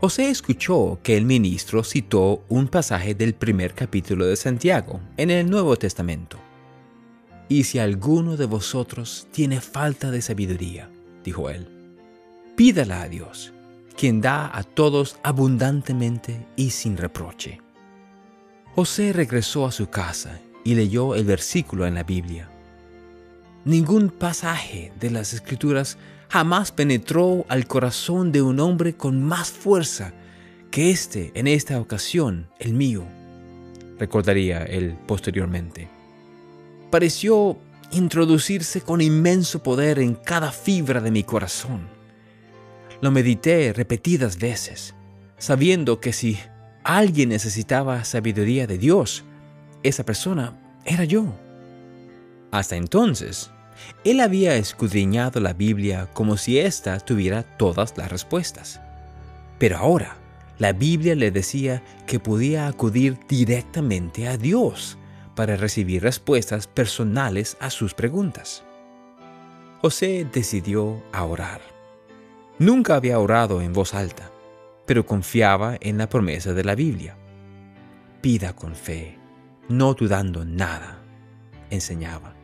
Speaker 3: José escuchó que el ministro citó un pasaje del primer capítulo de Santiago en el Nuevo Testamento. Y si alguno de vosotros tiene falta de sabiduría, dijo él, pídala a Dios, quien da a todos abundantemente y sin reproche. José regresó a su casa y leyó el versículo en la Biblia. Ningún pasaje de las escrituras jamás penetró al corazón de un hombre con más fuerza que este en esta ocasión, el mío, recordaría él posteriormente. Pareció introducirse con inmenso poder en cada fibra de mi corazón. Lo medité repetidas veces, sabiendo que si alguien necesitaba sabiduría de Dios, esa persona era yo. Hasta entonces, él había escudriñado la Biblia como si ésta tuviera todas las respuestas. Pero ahora, la Biblia le decía que podía acudir directamente a Dios para recibir respuestas personales a sus preguntas. José decidió a orar. Nunca había orado en voz alta, pero confiaba en la promesa de la Biblia. Pida con fe, no dudando nada, enseñaba.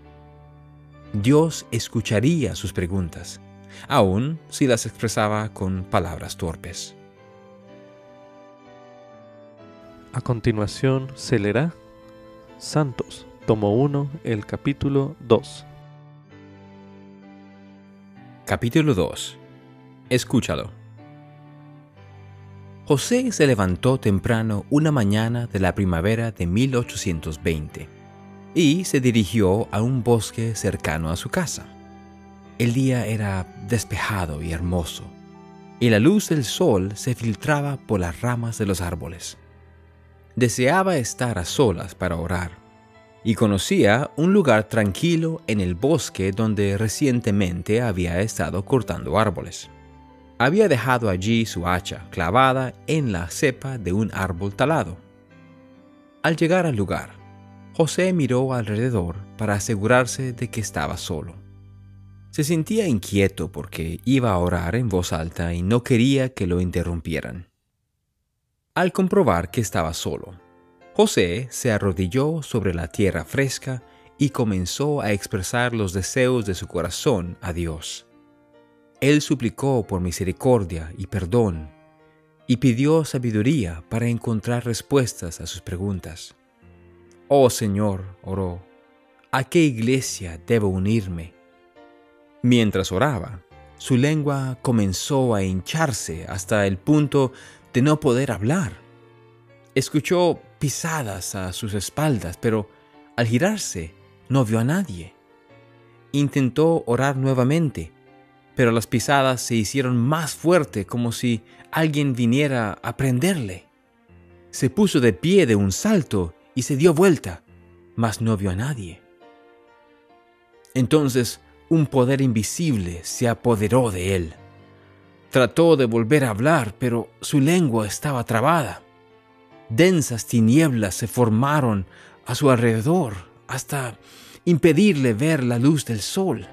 Speaker 3: Dios escucharía sus preguntas, aun si las expresaba con palabras torpes.
Speaker 1: A continuación se leerá Santos, tomo 1, el capítulo 2.
Speaker 3: Capítulo 2. Escúchalo. José se levantó temprano una mañana de la primavera de 1820 y se dirigió a un bosque cercano a su casa. El día era despejado y hermoso, y la luz del sol se filtraba por las ramas de los árboles. Deseaba estar a solas para orar, y conocía un lugar tranquilo en el bosque donde recientemente había estado cortando árboles. Había dejado allí su hacha clavada en la cepa de un árbol talado. Al llegar al lugar, José miró alrededor para asegurarse de que estaba solo. Se sentía inquieto porque iba a orar en voz alta y no quería que lo interrumpieran. Al comprobar que estaba solo, José se arrodilló sobre la tierra fresca y comenzó a expresar los deseos de su corazón a Dios. Él suplicó por misericordia y perdón y pidió sabiduría para encontrar respuestas a sus preguntas. Oh Señor, oró, ¿a qué iglesia debo unirme? Mientras oraba, su lengua comenzó a hincharse hasta el punto de no poder hablar. Escuchó pisadas a sus espaldas, pero al girarse no vio a nadie. Intentó orar nuevamente, pero las pisadas se hicieron más fuerte como si alguien viniera a prenderle. Se puso de pie de un salto y se dio vuelta, mas no vio a nadie. Entonces un poder invisible se apoderó de él. Trató de volver a hablar, pero su lengua estaba trabada. Densas tinieblas se formaron a su alrededor hasta impedirle ver la luz del sol.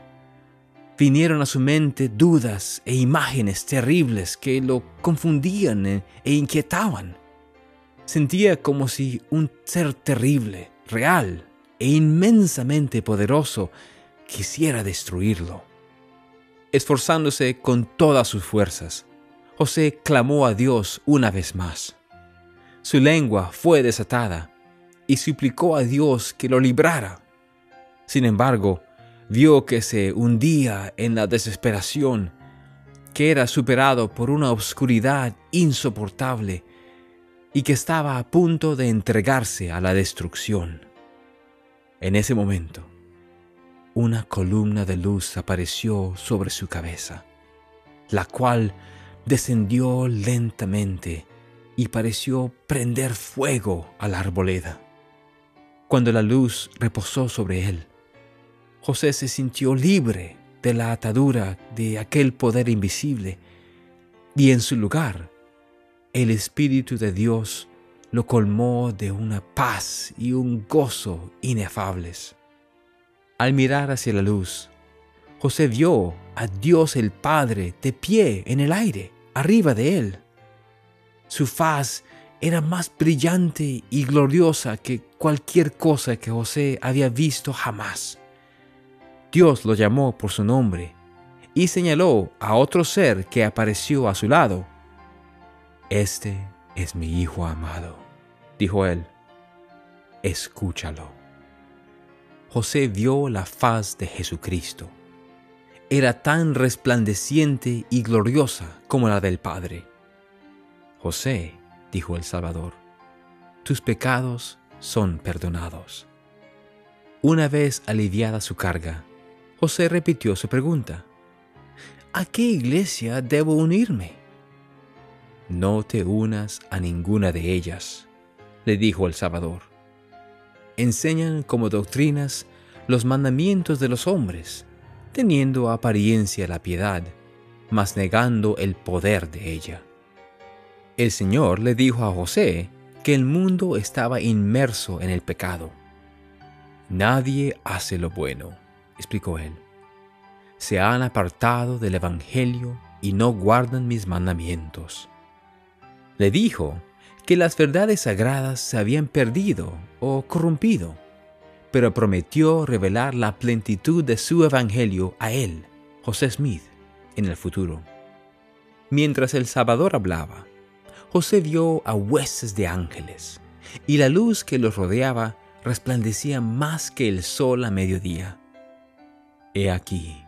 Speaker 3: Vinieron a su mente dudas e imágenes terribles que lo confundían e inquietaban. Sentía como si un ser terrible, real e inmensamente poderoso quisiera destruirlo. Esforzándose con todas sus fuerzas, José clamó a Dios una vez más. Su lengua fue desatada y suplicó a Dios que lo librara. Sin embargo, vio que se hundía en la desesperación, que era superado por una oscuridad insoportable y que estaba a punto de entregarse a la destrucción. En ese momento, una columna de luz apareció sobre su cabeza, la cual descendió lentamente y pareció prender fuego a la arboleda. Cuando la luz reposó sobre él, José se sintió libre de la atadura de aquel poder invisible y en su lugar el Espíritu de Dios lo colmó de una paz y un gozo inefables. Al mirar hacia la luz, José vio a Dios el Padre de pie en el aire, arriba de él. Su faz era más brillante y gloriosa que cualquier cosa que José había visto jamás. Dios lo llamó por su nombre y señaló a otro ser que apareció a su lado Este es mi Hijo amado, dijo él. Escúchalo. José vio la faz de Jesucristo. Era tan resplandeciente y gloriosa como la del Padre. José, dijo el Salvador, tus pecados son perdonados. Una vez aliviada su carga, José repitió su pregunta. ¿A qué iglesia debo unirme? No te unas a ninguna de ellas, le dijo el Salvador. Enseñan como doctrinas los mandamientos de los hombres, teniendo apariencia la piedad, mas negando el poder de ella. El Señor le dijo a José que el mundo estaba inmerso en el pecado. Nadie hace lo bueno, explicó él. Se han apartado del Evangelio y no guardan mis mandamientos. Le dijo que las verdades sagradas se habían perdido o corrompido, pero prometió revelar la plenitud de su Evangelio a él, José Smith, en el futuro. Mientras el Salvador hablaba, José vio a hueses de ángeles, y la luz que los rodeaba resplandecía más que el sol a mediodía. He aquí,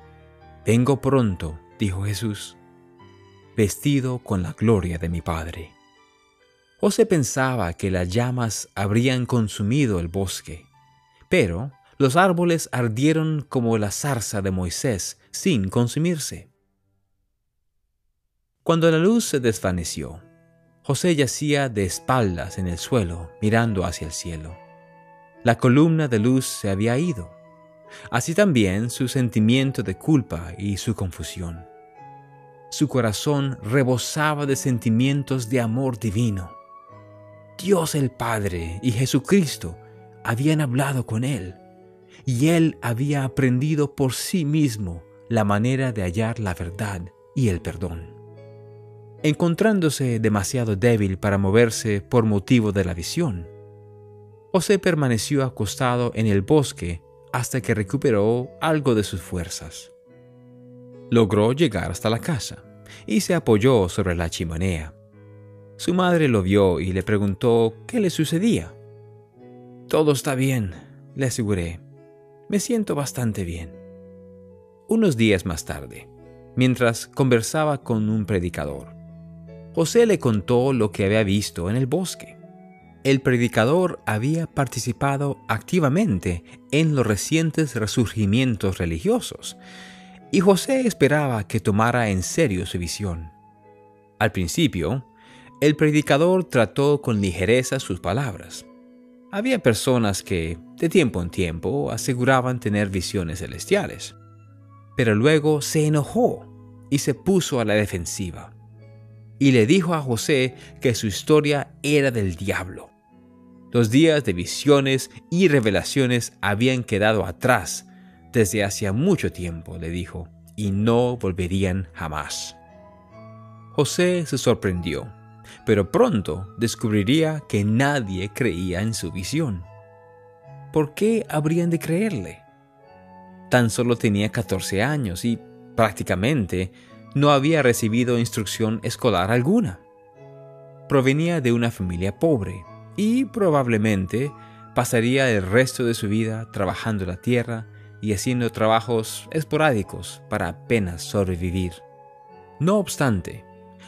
Speaker 3: vengo pronto, dijo Jesús, vestido con la gloria de mi Padre. José pensaba que las llamas habrían consumido el bosque, pero los árboles ardieron como la zarza de Moisés sin consumirse. Cuando la luz se desvaneció, José yacía de espaldas en el suelo, mirando hacia el cielo. La columna de luz se había ido, así también su sentimiento de culpa y su confusión. Su corazón rebosaba de sentimientos de amor divino. Dios el Padre y Jesucristo habían hablado con él, y él había aprendido por sí mismo la manera de hallar la verdad y el perdón. Encontrándose demasiado débil para moverse por motivo de la visión, José permaneció acostado en el bosque hasta que recuperó algo de sus fuerzas. Logró llegar hasta la casa y se apoyó sobre la chimenea. Su madre lo vio y le preguntó qué le sucedía. Todo está bien, le aseguré. Me siento bastante bien. Unos días más tarde, mientras conversaba con un predicador, José le contó lo que había visto en el bosque. El predicador había participado activamente en los recientes resurgimientos religiosos, y José esperaba que tomara en serio su visión. Al principio, el predicador trató con ligereza sus palabras. Había personas que, de tiempo en tiempo, aseguraban tener visiones celestiales. Pero luego se enojó y se puso a la defensiva. Y le dijo a José que su historia era del diablo. Los días de visiones y revelaciones habían quedado atrás desde hacía mucho tiempo, le dijo, y no volverían jamás. José se sorprendió pero pronto descubriría que nadie creía en su visión. ¿Por qué habrían de creerle? Tan solo tenía 14 años y prácticamente no había recibido instrucción escolar alguna. Provenía de una familia pobre y probablemente pasaría el resto de su vida trabajando la tierra y haciendo trabajos esporádicos para apenas sobrevivir. No obstante,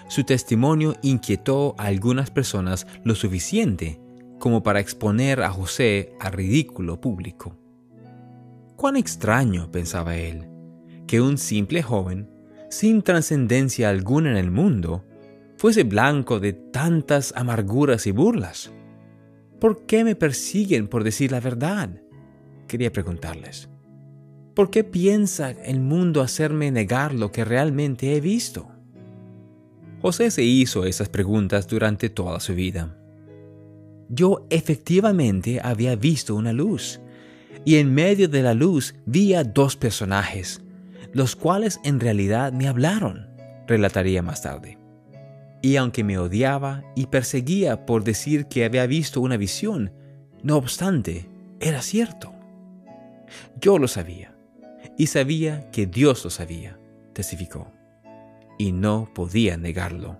Speaker 3: su testimonio inquietó a algunas personas lo suficiente como para exponer a José a ridículo público. Cuán extraño, pensaba él, que un simple joven, sin trascendencia alguna en el mundo, fuese blanco de tantas amarguras y burlas. ¿Por qué me persiguen por decir la verdad? Quería preguntarles. ¿Por qué piensa el mundo hacerme negar lo que realmente he visto? José se hizo esas preguntas durante toda su vida. Yo efectivamente había visto una luz, y en medio de la luz vi a dos personajes, los cuales en realidad me hablaron, relataría más tarde. Y aunque me odiaba y perseguía por decir que había visto una visión, no obstante, era cierto. Yo lo sabía, y sabía que Dios lo sabía, testificó y no podía negarlo.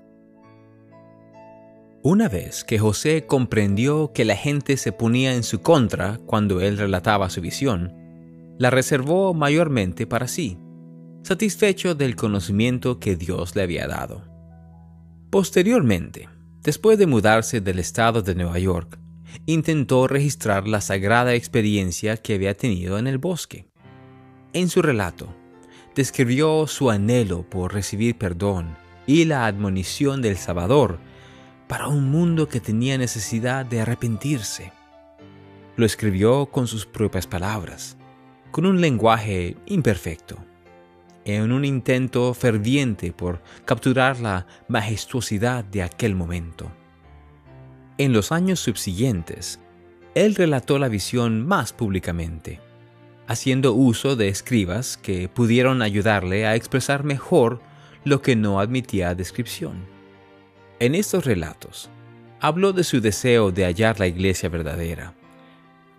Speaker 3: Una vez que José comprendió que la gente se ponía en su contra cuando él relataba su visión, la reservó mayormente para sí, satisfecho del conocimiento que Dios le había dado. Posteriormente, después de mudarse del estado de Nueva York, intentó registrar la sagrada experiencia que había tenido en el bosque. En su relato, describió su anhelo por recibir perdón y la admonición del Salvador para un mundo que tenía necesidad de arrepentirse. Lo escribió con sus propias palabras, con un lenguaje imperfecto, en un intento ferviente por capturar la majestuosidad de aquel momento. En los años subsiguientes, él relató la visión más públicamente, haciendo uso de escribas que pudieron ayudarle a expresar mejor lo que no admitía descripción. En estos relatos, habló de su deseo de hallar la iglesia verdadera.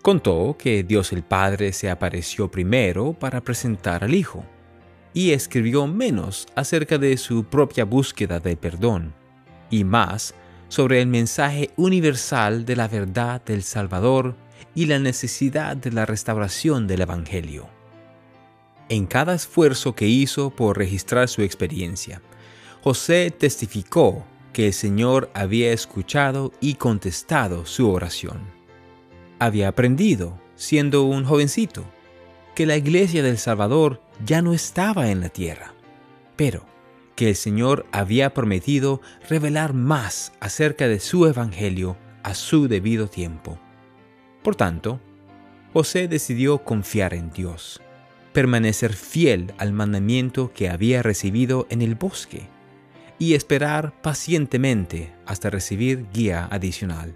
Speaker 3: Contó que Dios el Padre se apareció primero para presentar al Hijo, y escribió menos acerca de su propia búsqueda de perdón, y más sobre el mensaje universal de la verdad del Salvador y la necesidad de la restauración del Evangelio. En cada esfuerzo que hizo por registrar su experiencia, José testificó que el Señor había escuchado y contestado su oración. Había aprendido, siendo un jovencito, que la iglesia del Salvador ya no estaba en la tierra, pero que el Señor había prometido revelar más acerca de su evangelio a su debido tiempo. Por tanto, José decidió confiar en Dios, permanecer fiel al mandamiento que había recibido en el bosque y esperar pacientemente hasta recibir guía adicional.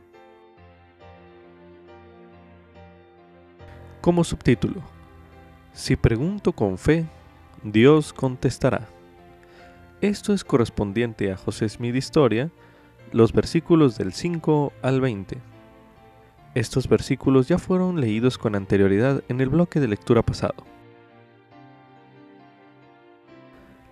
Speaker 1: Como subtítulo, Si pregunto con fe, Dios contestará. Esto es correspondiente a José Smith Historia, los versículos del 5 al 20. Estos versículos ya fueron leídos con anterioridad en el bloque de lectura pasado.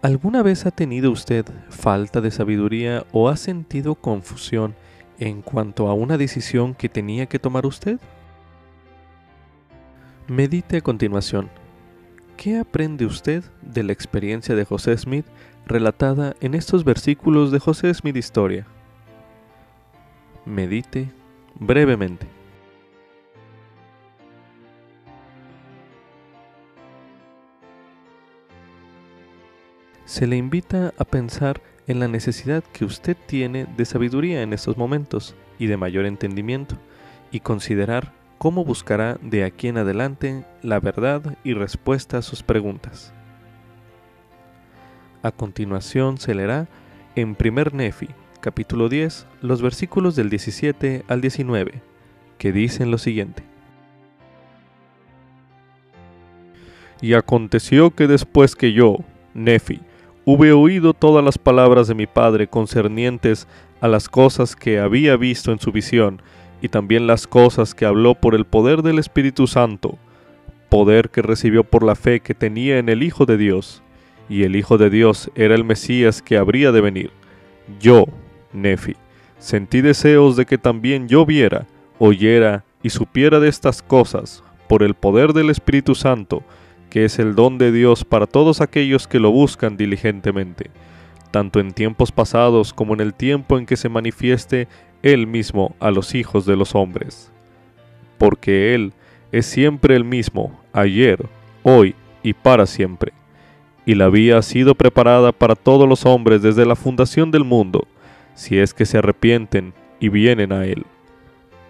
Speaker 1: ¿Alguna vez ha tenido usted falta de sabiduría o ha sentido confusión en cuanto a una decisión que tenía que tomar usted? Medite a continuación. ¿Qué aprende usted de la experiencia de José Smith relatada en estos versículos de José Smith Historia? Medite brevemente. Se le invita a pensar en la necesidad que usted tiene de sabiduría en estos momentos y de mayor entendimiento, y considerar cómo buscará de aquí en adelante la verdad y respuesta a sus preguntas. A continuación se leerá en primer Nefi, capítulo 10, los versículos del 17 al 19, que dicen lo siguiente. Y aconteció que después que yo, Nefi, hube oído todas las palabras de mi padre concernientes a las cosas que había visto en su visión, y también las cosas que habló por el poder del Espíritu Santo, poder que recibió por la fe que tenía en el Hijo de Dios, y el Hijo de Dios era el Mesías que habría de venir. Yo, Nefi, sentí deseos de que también yo viera, oyera y supiera de estas cosas, por el poder del Espíritu Santo, que es el don de Dios para todos aquellos que lo buscan diligentemente, tanto en tiempos pasados como en el tiempo en que se manifieste Él mismo a los hijos de los hombres. Porque Él es siempre el mismo, ayer, hoy y para siempre. Y la vía ha sido preparada para todos los hombres desde la fundación del mundo, si es que se arrepienten y vienen a Él.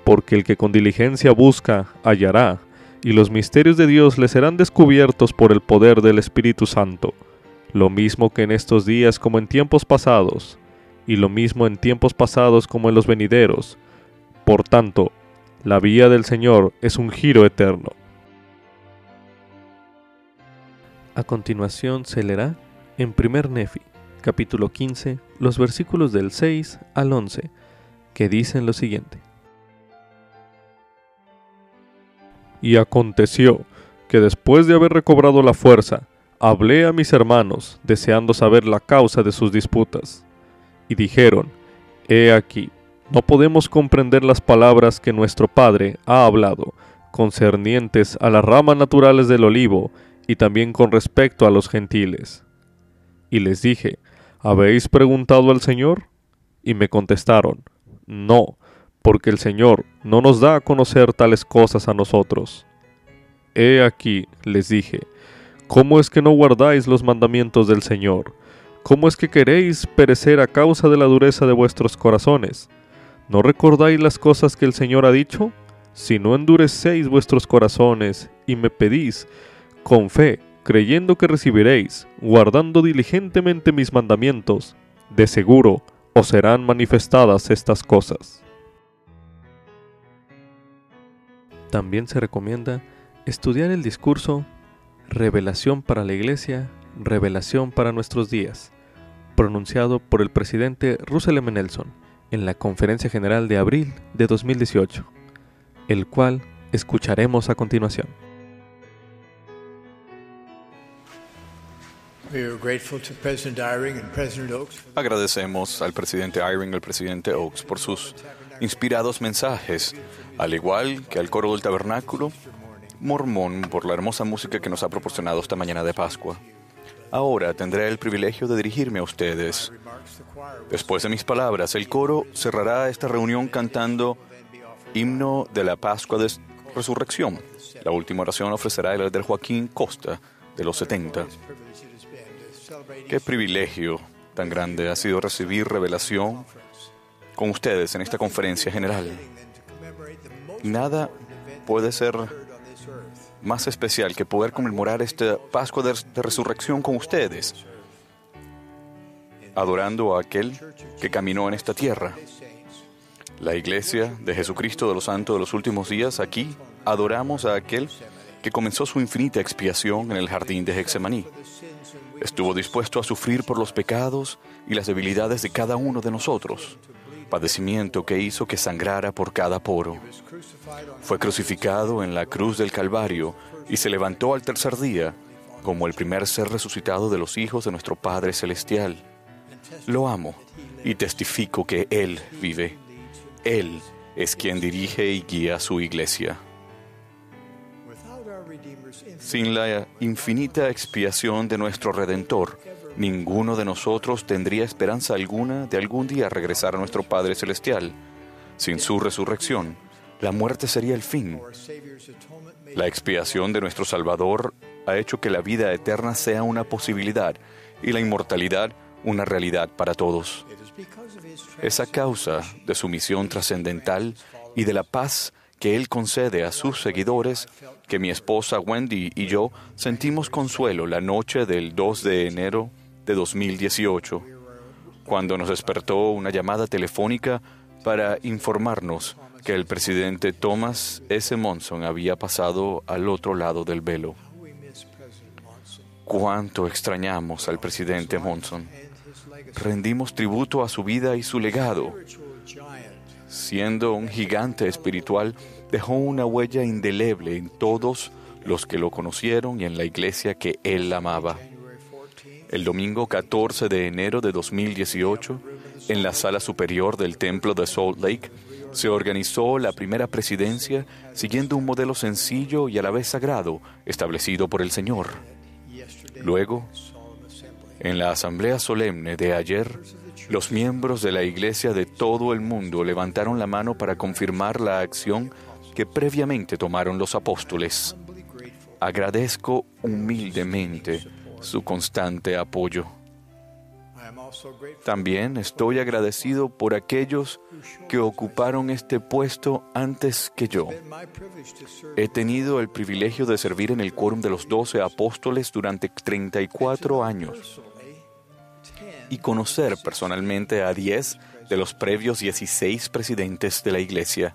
Speaker 1: Porque el que con diligencia busca, hallará, y los misterios de Dios le serán descubiertos por el poder del Espíritu Santo, lo mismo que en estos días como en tiempos pasados, y lo mismo en tiempos pasados como en los venideros. Por tanto, la vía del Señor es un giro eterno. A continuación se leerá en 1 Nefi, capítulo 15, los versículos del 6 al 11, que dicen lo siguiente. Y aconteció que después de haber recobrado la fuerza, hablé a mis hermanos, deseando saber la causa de sus disputas. Y dijeron, He aquí, no podemos comprender las palabras que nuestro Padre ha hablado concernientes a las ramas naturales del olivo y también con respecto a los gentiles. Y les dije, ¿habéis preguntado al Señor? Y me contestaron, no, porque el Señor no nos da a conocer tales cosas a nosotros. He aquí, les dije, ¿cómo es que no guardáis los mandamientos del Señor? ¿Cómo es que queréis perecer a causa de la dureza de vuestros corazones? ¿No recordáis las cosas que el Señor ha dicho? Si no endurecéis vuestros corazones y me pedís con fe, creyendo que recibiréis, guardando diligentemente mis mandamientos, de seguro os serán manifestadas estas cosas. También se recomienda estudiar el discurso Revelación para la Iglesia, Revelación para nuestros días, pronunciado por el presidente Russell M. Nelson en la Conferencia General de abril de 2018, el cual escucharemos a continuación.
Speaker 4: Agradecemos al presidente Eyring y al presidente Oaks por sus inspirados mensajes, al igual que al coro del tabernáculo mormón por la hermosa música que nos ha proporcionado esta mañana de Pascua. Ahora tendré el privilegio de dirigirme a ustedes. Después de mis palabras, el coro cerrará esta reunión cantando Himno de la Pascua de Resurrección. La última oración ofrecerá el del Joaquín Costa, de los 70. Qué privilegio tan grande ha sido recibir revelación con ustedes en esta conferencia general. Nada puede ser más especial que poder conmemorar esta Pascua de, Resurrección con ustedes, adorando a aquel que caminó en esta tierra. La iglesia de Jesucristo de los Santos de los últimos días, aquí adoramos a aquel que comenzó su infinita expiación en el jardín de Hexemaní. Estuvo dispuesto a sufrir por los pecados y las debilidades de cada uno de nosotros, padecimiento que hizo que sangrara por cada poro. Fue crucificado en la cruz del Calvario y se levantó al tercer día como el primer ser resucitado de los hijos de nuestro Padre Celestial. Lo amo y testifico que Él vive. Él es quien dirige y guía su iglesia. Sin la infinita expiación de nuestro Redentor, ninguno de nosotros tendría esperanza alguna de algún día regresar a nuestro Padre Celestial. Sin su resurrección, la muerte sería el fin. La expiación de nuestro Salvador ha hecho que la vida eterna sea una posibilidad y la inmortalidad una realidad para todos. Es a causa de su misión trascendental y de la paz que Él concede a sus seguidores que mi esposa Wendy y yo sentimos consuelo la noche del 2 de enero de 2018, cuando nos despertó una llamada telefónica para informarnos que el presidente Thomas S. Monson había pasado al otro lado del velo. Cuánto extrañamos al presidente Monson. Rendimos tributo a su vida y su legado siendo un gigante espiritual, dejó una huella indeleble en todos los que lo conocieron y en la iglesia que él amaba. El domingo 14 de enero de 2018, en la sala superior del templo de Salt Lake, se organizó la primera presidencia siguiendo un modelo sencillo y a la vez sagrado establecido por el Señor. Luego, en la asamblea solemne de ayer, los miembros de la Iglesia de todo el mundo levantaron la mano para confirmar la acción que previamente tomaron los apóstoles. Agradezco humildemente su constante apoyo. También estoy agradecido por aquellos que ocuparon este puesto antes que yo. He tenido el privilegio de servir en el quórum de los doce apóstoles durante 34 años y conocer personalmente a 10 de los previos 16 presidentes de la Iglesia.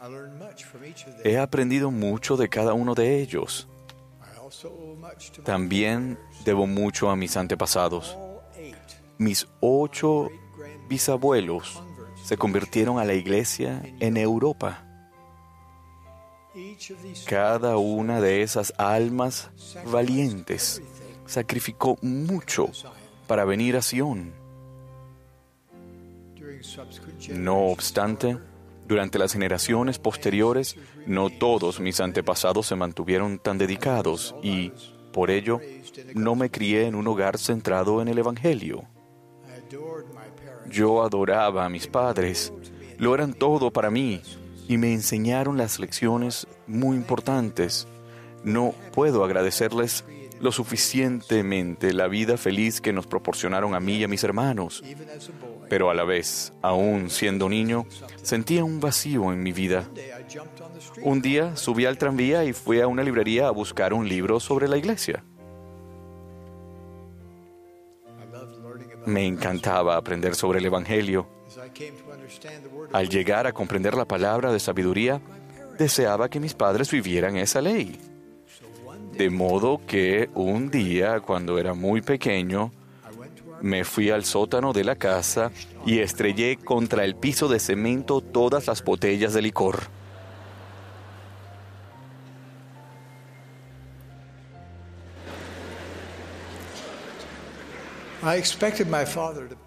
Speaker 4: He aprendido mucho de cada uno de ellos. También debo mucho a mis antepasados. Mis ocho bisabuelos se convirtieron a la iglesia en Europa. Cada una de esas almas valientes sacrificó mucho para venir a Sion. No obstante, Durante las generaciones posteriores, no todos mis antepasados se mantuvieron tan dedicados y, por ello, no me crié en un hogar centrado en el Evangelio. Yo adoraba a mis padres, lo eran todo para mí y me enseñaron las lecciones muy importantes. No puedo agradecerles lo suficientemente la vida feliz que nos proporcionaron a mí y a mis hermanos. Pero a la vez, aún siendo niño, sentía un vacío en mi vida. Un día subí al tranvía y fui a una librería a buscar un libro sobre la iglesia. Me encantaba aprender sobre el Evangelio. Al llegar a comprender la palabra de sabiduría, deseaba que mis padres vivieran esa ley. De modo que un día, cuando era muy pequeño, me fui al sótano de la casa y estrellé contra el piso de cemento todas las botellas de licor.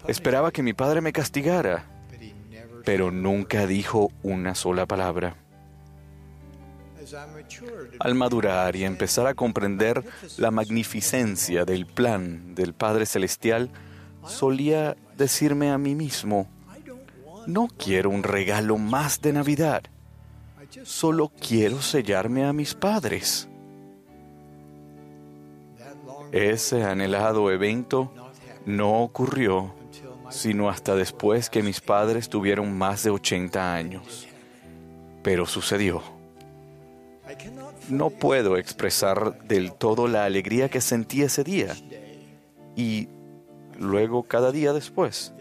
Speaker 4: Esperaba que mi padre me castigara, pero nunca dijo una sola palabra. Al madurar y empezar a comprender la magnificencia del plan del Padre Celestial, solía decirme a mí mismo, no quiero un regalo más de Navidad, solo quiero sellarme a mis padres. Ese anhelado evento no ocurrió sino hasta después que mis padres tuvieron más de 80 años. Pero sucedió. No puedo expresar del todo la alegría que sentí ese día y luego cada día después.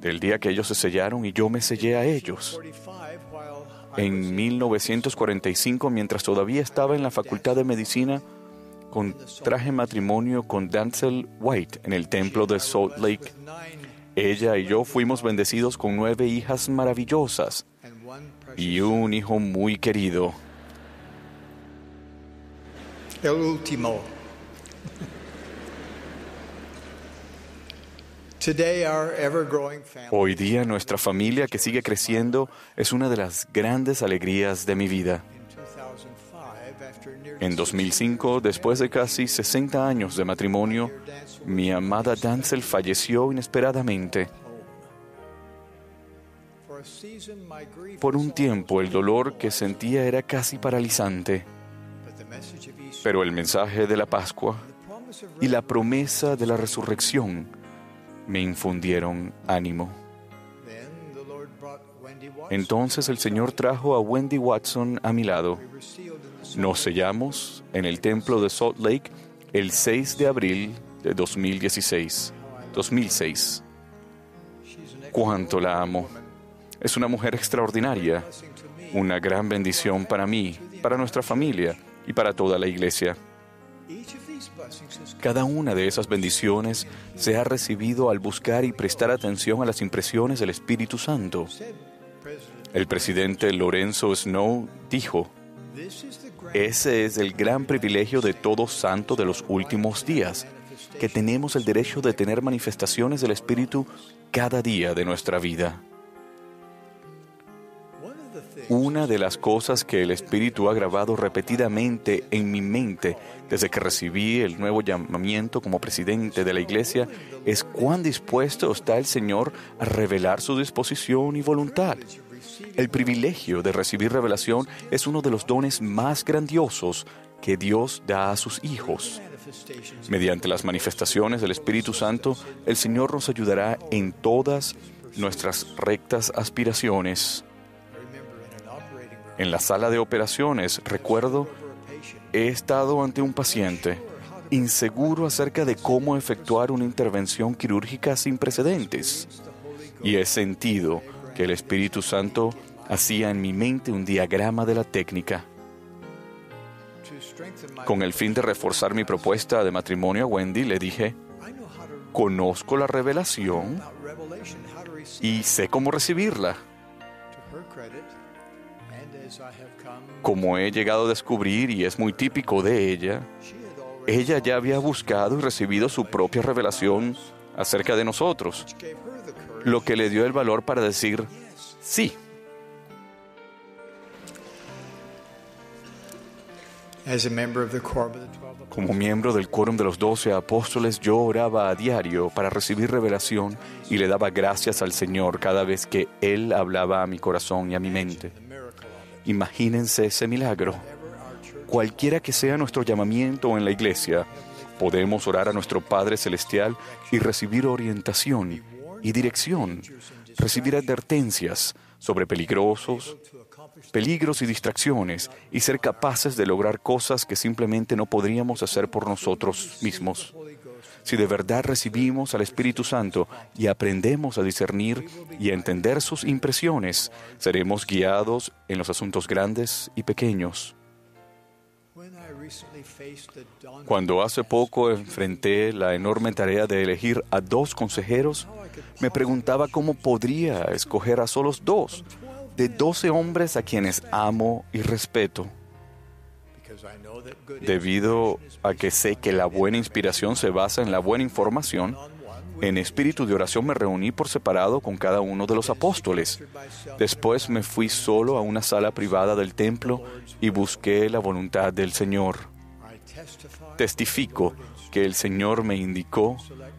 Speaker 4: Del día que ellos se sellaron y yo me sellé a ellos. En 1945, mientras todavía estaba en la Facultad de Medicina, contraje matrimonio con Dancel White en el templo de Salt Lake. Ella y yo fuimos bendecidos con nueve hijas maravillosas y un hijo muy querido.
Speaker 5: El último.
Speaker 4: Hoy día nuestra familia que sigue creciendo es una de las grandes alegrías de mi vida. En 2005, después de casi 60 años de matrimonio, mi amada Dancel falleció inesperadamente. Por un tiempo el dolor que sentía era casi paralizante, pero el mensaje de la Pascua y la promesa de la resurrección me infundieron ánimo. Entonces el Señor trajo a Wendy Watson a mi lado. Nos sellamos en el templo de Salt Lake el 6 de abril de 2016. 2006. Cuánto la amo. Es una mujer extraordinaria, una gran bendición para mí, para nuestra familia y para toda la iglesia. Cada una de esas bendiciones se ha recibido al buscar y prestar atención a las impresiones del Espíritu Santo. El presidente Lorenzo Snow dijo, ese es el gran privilegio de todo santo de los últimos días, que tenemos el derecho de tener manifestaciones del Espíritu cada día de nuestra vida. Una de las cosas que el Espíritu ha grabado repetidamente en mi mente desde que recibí el nuevo llamamiento como presidente de la Iglesia es cuán dispuesto está el Señor a revelar su disposición y voluntad. El privilegio de recibir revelación es uno de los dones más grandiosos que Dios da a sus hijos. Mediante las manifestaciones del Espíritu Santo, el Señor nos ayudará en todas nuestras rectas aspiraciones. En la sala de operaciones, recuerdo, he estado ante un paciente inseguro acerca de cómo efectuar una intervención quirúrgica sin precedentes. Y he sentido que el Espíritu Santo hacía en mi mente un diagrama de la técnica. Con el fin de reforzar mi propuesta de matrimonio a Wendy, le dije, conozco la revelación y sé cómo recibirla. Como he llegado a descubrir y es muy típico de ella, ella ya había buscado y recibido su propia revelación acerca de nosotros, lo que le dio el valor para decir sí.
Speaker 5: As a member of the quorum of the 12
Speaker 4: Como miembro del quórum de los doce apóstoles, yo oraba a diario para recibir revelación y le daba gracias al Señor cada vez que Él hablaba a mi corazón y a mi mente. Imagínense ese milagro. Cualquiera que sea nuestro llamamiento en la iglesia, podemos orar a nuestro Padre Celestial y recibir orientación y dirección, recibir advertencias sobre peligrosos, peligros y distracciones y ser capaces de lograr cosas que simplemente no podríamos hacer por nosotros mismos. Si de verdad recibimos al Espíritu Santo y aprendemos a discernir y a entender sus impresiones, seremos guiados en los asuntos grandes y pequeños. Cuando hace poco enfrenté la enorme tarea de elegir a dos consejeros, me preguntaba cómo podría escoger a solos dos de doce hombres a quienes amo y respeto. Debido a que sé que la buena inspiración se basa en la buena información, en espíritu de oración me reuní por separado con cada uno de los apóstoles. Después me fui solo a una sala privada del templo y busqué la voluntad del Señor. Testifico que el Señor me indicó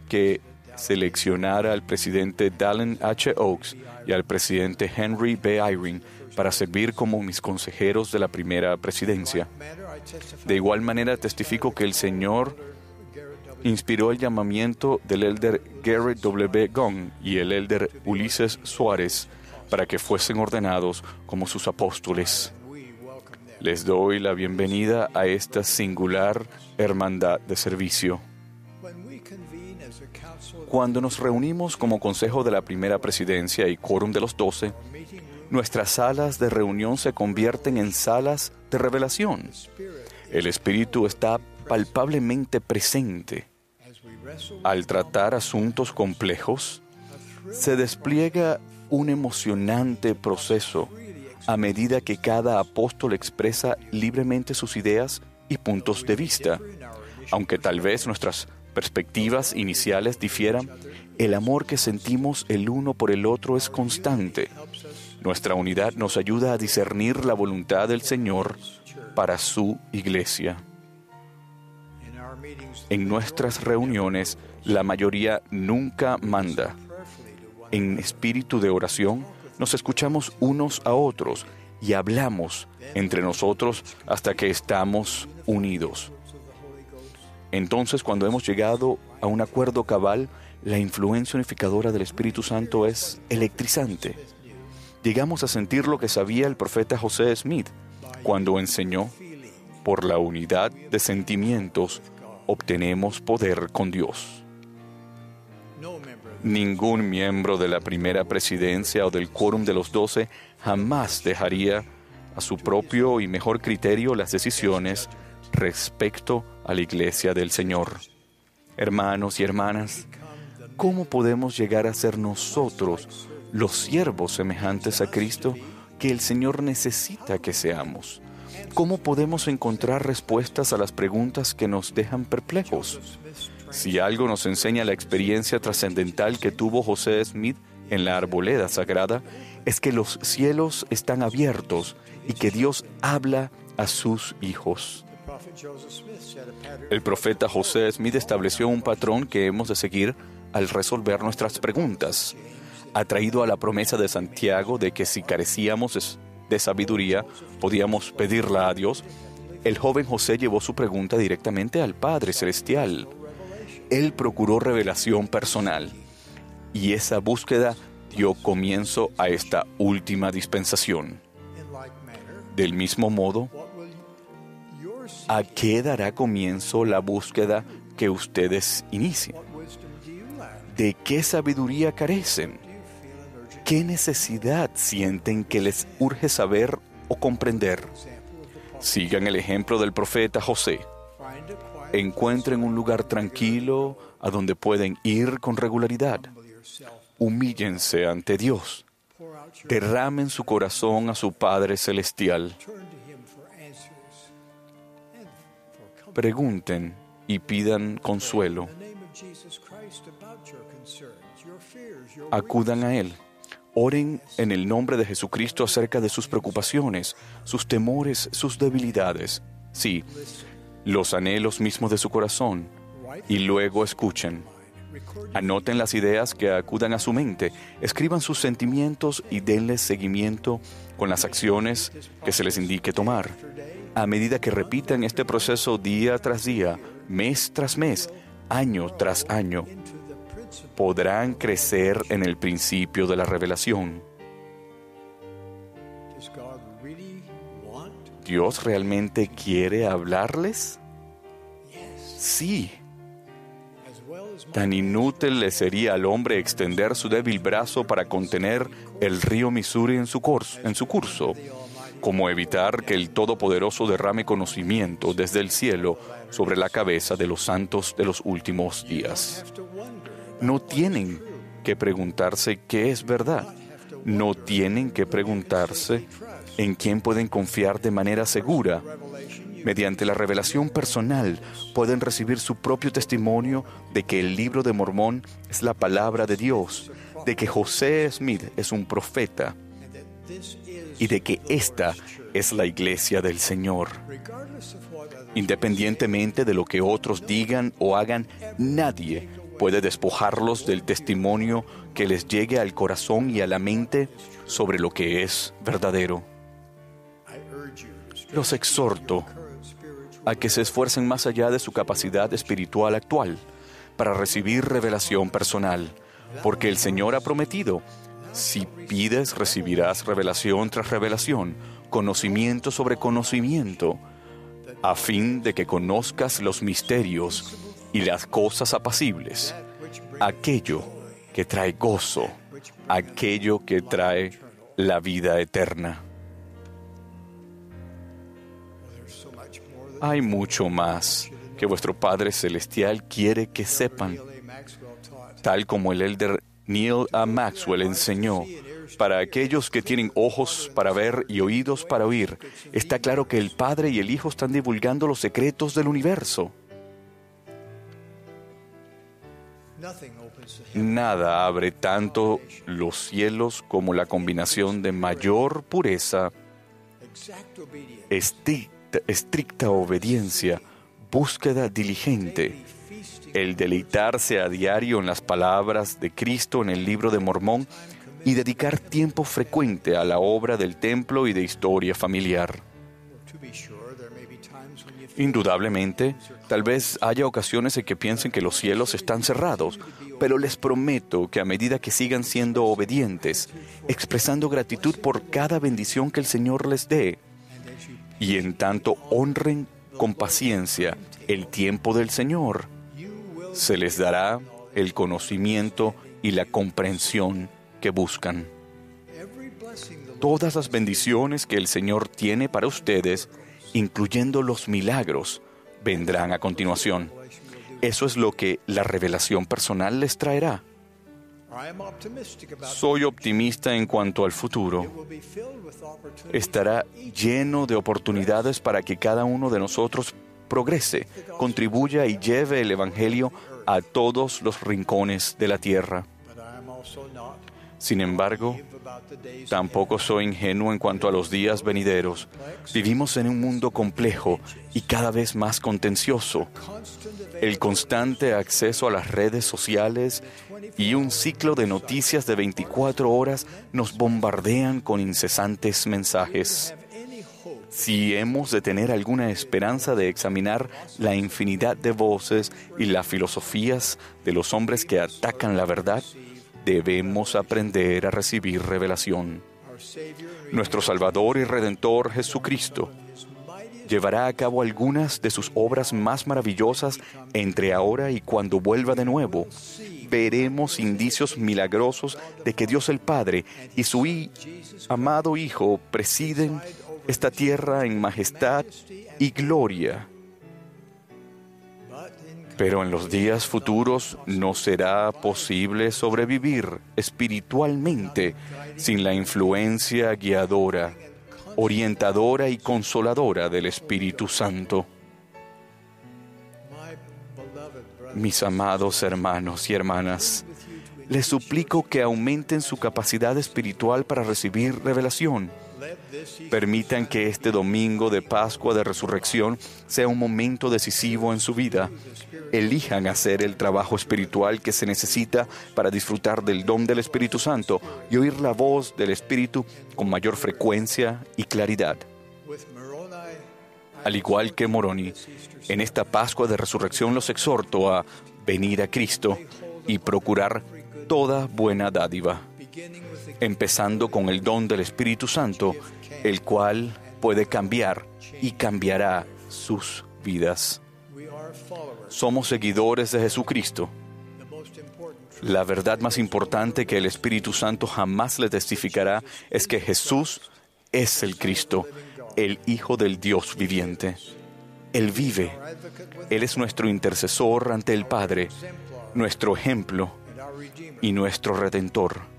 Speaker 4: que seleccionara al presidente Dallin H. Oaks y al presidente Henry B. Eyring para servir como mis consejeros de la primera presidencia. De igual manera testifico que el Señor inspiró el llamamiento del elder Garrett W. Gong y el elder Ulises Suárez para que fuesen ordenados como sus apóstoles. Les doy la bienvenida a esta singular hermandad de servicio. Cuando nos reunimos como consejo de la primera presidencia y quórum de los doce, nuestras salas de reunión se convierten en salas de revelación. El Espíritu está palpablemente presente. Al tratar asuntos complejos, se despliega un emocionante proceso a medida que cada apóstol expresa libremente sus ideas y puntos de vista. Aunque tal vez nuestras perspectivas iniciales difieran, el amor que sentimos el uno por el otro es constante. Nuestra unidad nos ayuda a discernir la voluntad del Señor para su iglesia. En nuestras reuniones, la mayoría nunca manda. En espíritu de oración, nos escuchamos unos a otros y hablamos entre nosotros hasta que estamos unidos. Entonces, cuando hemos llegado a un acuerdo cabal, la influencia unificadora del Espíritu Santo es electrizante. Llegamos a sentir lo que sabía el profeta José Smith cuando enseñó, por la unidad de sentimientos, obtenemos poder con Dios. Ningún miembro de la primera presidencia o del quórum de los doce jamás dejaría a su propio y mejor criterio las decisiones respecto a la iglesia del Señor. Hermanos y hermanas, ¿cómo podemos llegar a ser nosotros los siervos semejantes a Cristo que el Señor necesita que seamos? ¿Cómo podemos encontrar respuestas a las preguntas que nos dejan perplejos? Si algo nos enseña la experiencia trascendental que tuvo José Smith en la arboleda sagrada, es que los cielos están abiertos y que Dios habla a sus hijos. El profeta José Smith estableció un patrón que hemos de seguir al resolver nuestras preguntas. Atraído a la promesa de Santiago de que si carecíamos de sabiduría, podíamos pedirla a Dios, el joven José llevó su pregunta directamente al Padre Celestial. Él procuró revelación personal y esa búsqueda dio comienzo a esta última dispensación. Del mismo modo, ¿a qué dará comienzo la búsqueda que ustedes inician? ¿De qué sabiduría carecen? ¿Qué necesidad sienten que les urge saber o comprender? Sigan el ejemplo del profeta José. Encuentren un lugar tranquilo a donde pueden ir con regularidad. Humíllense ante Dios. Derramen su corazón a su Padre Celestial. Pregunten y pidan consuelo. Acudan a Él. Oren en el nombre de Jesucristo acerca de sus preocupaciones, sus temores, sus debilidades. Sí, los anhelos mismos de su corazón. Y luego escuchen. Anoten las ideas que acudan a su mente, escriban sus sentimientos y denles seguimiento con las acciones que se les indique tomar. A medida que repitan este proceso día tras día, mes tras mes, año tras año, podrán crecer en el principio de la revelación. ¿Dios realmente quiere hablarles? Sí. Tan inútil le sería al hombre extender su débil brazo para contener el río Missouri en su, curs- en su curso, como evitar que el Todopoderoso derrame conocimiento desde el cielo sobre la cabeza de los santos de los últimos días. No tienen que preguntarse qué es verdad. No tienen que preguntarse en quién pueden confiar de manera segura. Mediante la revelación personal pueden recibir su propio testimonio de que el libro de Mormón es la palabra de Dios, de que José Smith es un profeta y de que esta es la iglesia del Señor. Independientemente de lo que otros digan o hagan, nadie puede despojarlos del testimonio que les llegue al corazón y a la mente sobre lo que es verdadero. Los exhorto a que se esfuercen más allá de su capacidad espiritual actual para recibir revelación personal, porque el Señor ha prometido, si pides recibirás revelación tras revelación, conocimiento sobre conocimiento, a fin de que conozcas los misterios y las cosas apacibles, aquello que trae gozo, aquello que trae la vida eterna. Hay mucho más que vuestro Padre Celestial quiere que sepan, tal como el elder Neil A. Maxwell enseñó. Para aquellos que tienen ojos para ver y oídos para oír, está claro que el Padre y el Hijo están divulgando los secretos del universo. Nada abre tanto los cielos como la combinación de mayor pureza, estricta, estricta obediencia, búsqueda diligente, el deleitarse a diario en las palabras de Cristo en el libro de Mormón y dedicar tiempo frecuente a la obra del templo y de historia familiar. Indudablemente, tal vez haya ocasiones en que piensen que los cielos están cerrados, pero les prometo que a medida que sigan siendo obedientes, expresando gratitud por cada bendición que el Señor les dé, y en tanto honren con paciencia el tiempo del Señor, se les dará el conocimiento y la comprensión que buscan. Todas las bendiciones que el Señor tiene para ustedes, incluyendo los milagros, vendrán a continuación. Eso es lo que la revelación personal les traerá. Soy optimista en cuanto al futuro. Estará lleno de oportunidades para que cada uno de nosotros progrese, contribuya y lleve el Evangelio a todos los rincones de la tierra. Sin embargo, Tampoco soy ingenuo en cuanto a los días venideros. Vivimos en un mundo complejo y cada vez más contencioso. El constante acceso a las redes sociales y un ciclo de noticias de 24 horas nos bombardean con incesantes mensajes. Si hemos de tener alguna esperanza de examinar la infinidad de voces y las filosofías de los hombres que atacan la verdad, debemos aprender a recibir revelación. Nuestro Salvador y Redentor Jesucristo llevará a cabo algunas de sus obras más maravillosas entre ahora y cuando vuelva de nuevo. Veremos indicios milagrosos de que Dios el Padre y su amado Hijo presiden esta tierra en majestad y gloria. Pero en los días futuros no será posible sobrevivir espiritualmente sin la influencia guiadora, orientadora y consoladora del Espíritu Santo. Mis amados hermanos y hermanas, les suplico que aumenten su capacidad espiritual para recibir revelación. Permitan que este domingo de Pascua de Resurrección sea un momento decisivo en su vida. Elijan hacer el trabajo espiritual que se necesita para disfrutar del don del Espíritu Santo y oír la voz del Espíritu con mayor frecuencia y claridad. Al igual que Moroni, en esta Pascua de Resurrección los exhorto a venir a Cristo y procurar toda buena dádiva, empezando con el don del Espíritu Santo, el cual puede cambiar y cambiará sus vidas. Somos seguidores de Jesucristo. La verdad más importante que el Espíritu Santo jamás le testificará es que Jesús es el Cristo, el Hijo del Dios viviente. Él vive. Él es nuestro intercesor ante el Padre, nuestro ejemplo y nuestro Redentor.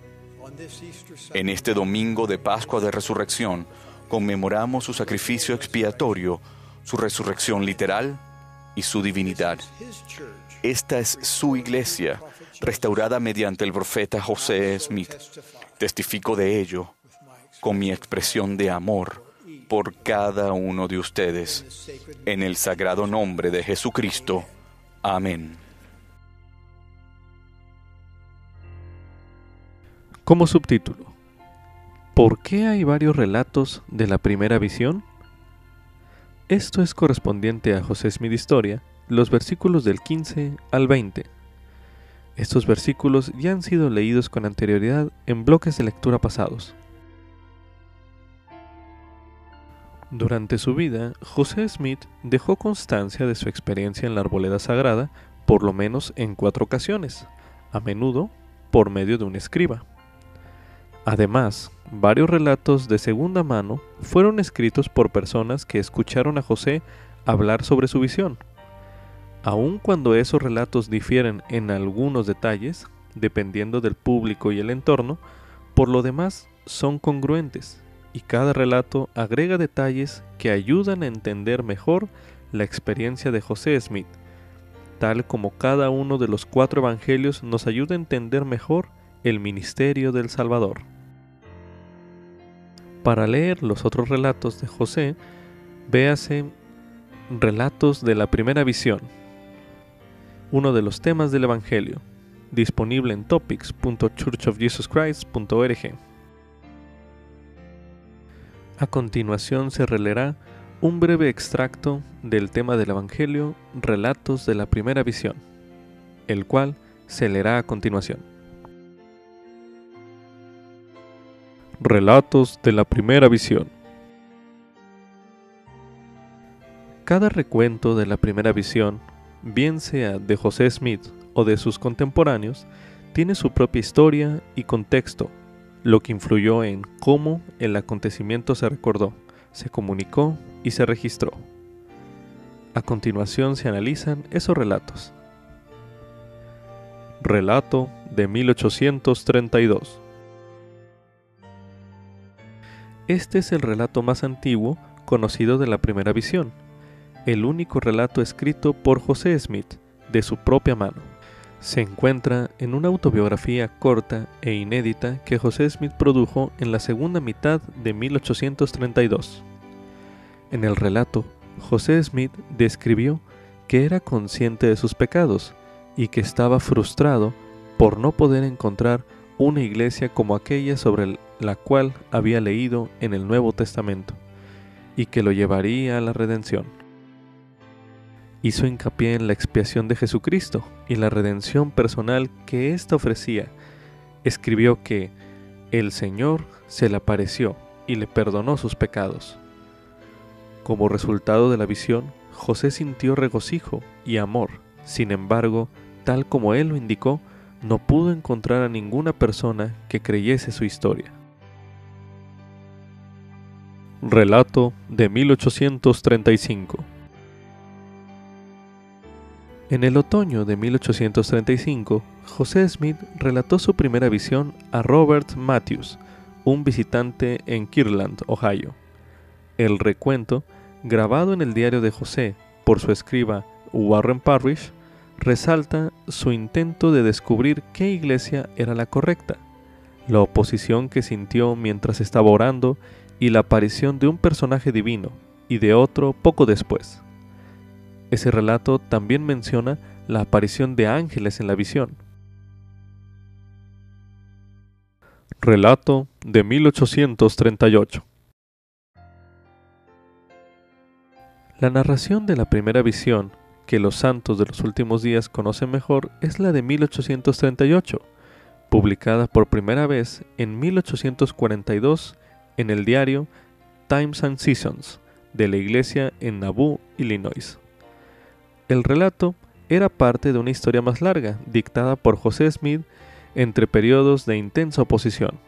Speaker 4: En este domingo de Pascua de Resurrección conmemoramos su sacrificio expiatorio, su resurrección literal y su divinidad. Esta es su iglesia, restaurada mediante el profeta José Smith. Testifico de ello con mi expresión de amor por cada uno de ustedes. En el sagrado nombre de Jesucristo. Amén.
Speaker 1: Como subtítulo, ¿por qué hay varios relatos de la primera visión? Esto es correspondiente a José Smith Historia, los versículos del 15 al 20. Estos versículos ya han sido leídos con anterioridad en bloques de lectura pasados. Durante su vida, José Smith dejó constancia de su experiencia en la arboleda sagrada por lo menos en cuatro ocasiones, a menudo por medio de un escriba. Además, varios relatos de segunda mano fueron escritos por personas que escucharon a José hablar sobre su visión. Aun cuando esos relatos difieren en algunos detalles, dependiendo del público y el entorno, por lo demás son congruentes y cada relato agrega detalles que ayudan a entender mejor la experiencia de José Smith, tal como cada uno de los cuatro evangelios nos ayuda a entender mejor el ministerio del Salvador. Para leer los otros relatos de José, véase Relatos de la Primera Visión, uno de los temas del Evangelio, disponible en topics.churchofjesuschrist.org. A continuación se releerá un breve extracto del tema del Evangelio, Relatos de la Primera Visión, el cual se leerá a continuación. Relatos de la primera visión. Cada recuento de la primera visión, bien sea de José Smith o de sus contemporáneos, tiene su propia historia y contexto, lo que influyó en cómo el acontecimiento se recordó, se comunicó y se registró. A continuación se analizan esos relatos. Relato de 1832. Este es el relato más antiguo conocido de la primera visión, el único relato escrito por José Smith de su propia mano. Se encuentra en una autobiografía corta e inédita que José Smith produjo en la segunda mitad de 1832. En el relato, José Smith describió que era consciente de sus pecados y que estaba frustrado por no poder encontrar una iglesia como aquella sobre la cual había leído en el Nuevo Testamento, y que lo llevaría a la redención. Hizo hincapié en la expiación de Jesucristo y la redención personal que ésta ofrecía. Escribió que el Señor se le apareció y le perdonó sus pecados. Como resultado de la visión, José sintió regocijo y amor. Sin embargo, tal como él lo indicó, no pudo encontrar a ninguna persona que creyese su historia. Relato de 1835 En el otoño de 1835, José Smith relató su primera visión a Robert Matthews, un visitante en Kirtland, Ohio. El recuento, grabado en el diario de José por su escriba Warren Parrish, resalta su intento de descubrir qué iglesia era la correcta, la oposición que sintió mientras estaba orando y la aparición de un personaje divino y de otro poco después. Ese relato también menciona la aparición de ángeles en la visión. Relato de 1838 La narración de la primera visión que los santos de los últimos días conocen mejor es la de 1838, publicada por primera vez en 1842 en el diario Times and Seasons de la iglesia en Nauvoo, Illinois. El relato era parte de una historia más larga, dictada por José Smith entre periodos de intensa oposición.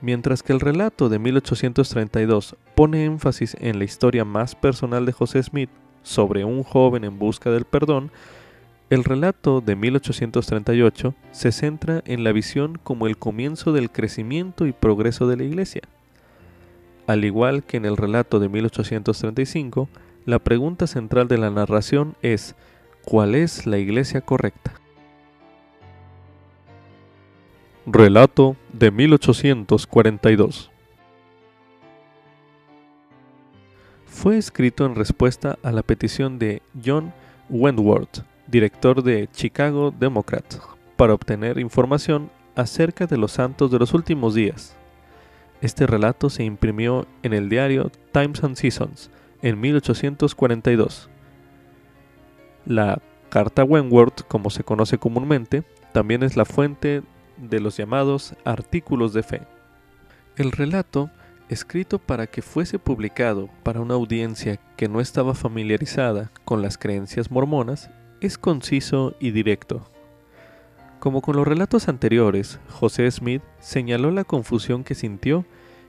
Speaker 1: Mientras que el relato de 1832 pone énfasis en la historia más personal de José Smith sobre un joven en busca del perdón, el relato de 1838 se centra en la visión como el comienzo del crecimiento y progreso de la Iglesia. Al igual que en el relato de 1835, la pregunta central de la narración es ¿cuál es la Iglesia correcta? Relato de 1842 Fue escrito en respuesta a la petición de John Wentworth, director de Chicago Democrat, para obtener información acerca de los santos de los últimos días. Este relato se imprimió en el diario Times and Seasons en 1842. La Carta Wentworth, como se conoce comúnmente, también es la fuente de los llamados artículos de fe. El relato, escrito para que fuese publicado para una audiencia que no estaba familiarizada con las creencias mormonas, es conciso y directo. Como con los relatos anteriores, José Smith señaló la confusión que sintió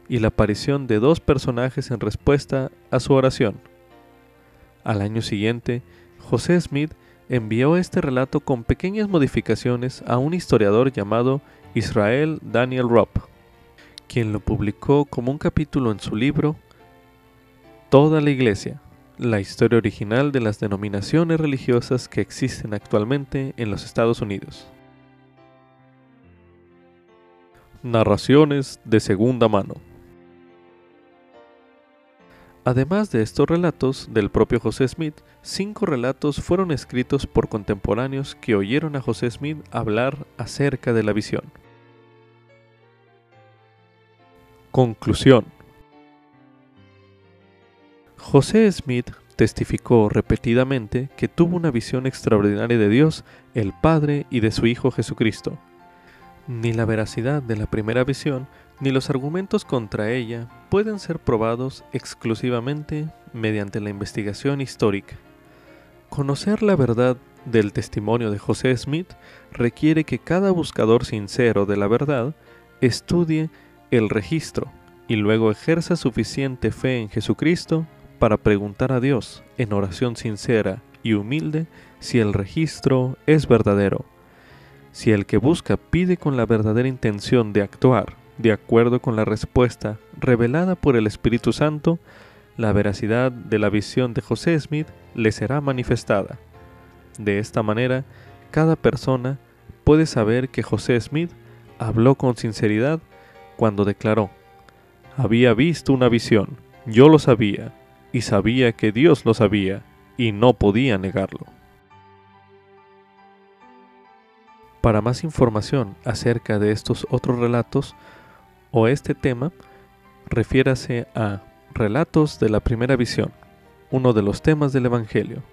Speaker 1: y la aparición de dos personajes en respuesta a su oración. Al año siguiente, José Smith envió este relato con pequeñas modificaciones a un historiador llamado Israel Daniel Rupp, quien lo publicó como un capítulo en su libro Toda la Iglesia, la historia original de las denominaciones religiosas que existen actualmente en los Estados Unidos. Narraciones de segunda mano. Además de estos relatos del propio José Smith, cinco relatos fueron escritos por contemporáneos que oyeron a José Smith hablar acerca de la visión. Conclusión. José Smith testificó repetidamente que tuvo una visión extraordinaria de Dios, el Padre y de su Hijo Jesucristo. Ni la veracidad de la primera visión ni los argumentos contra ella pueden ser probados exclusivamente mediante la investigación histórica. Conocer la verdad del testimonio de José Smith requiere que cada buscador sincero de la verdad estudie el registro y luego ejerza suficiente fe en Jesucristo para preguntar a Dios en oración sincera y humilde si el registro es verdadero. Si el que busca pide con la verdadera intención de actuar de acuerdo con la respuesta revelada por el Espíritu Santo, la veracidad de la visión de José Smith le será manifestada. De esta manera, cada persona puede saber que José Smith habló con sinceridad cuando declaró, había visto una visión, yo lo sabía, y sabía que Dios lo sabía, y no podía negarlo. Para más información acerca de estos otros relatos, o este tema, refiérase a Relatos de la Primera Visión, uno de los temas del Evangelio,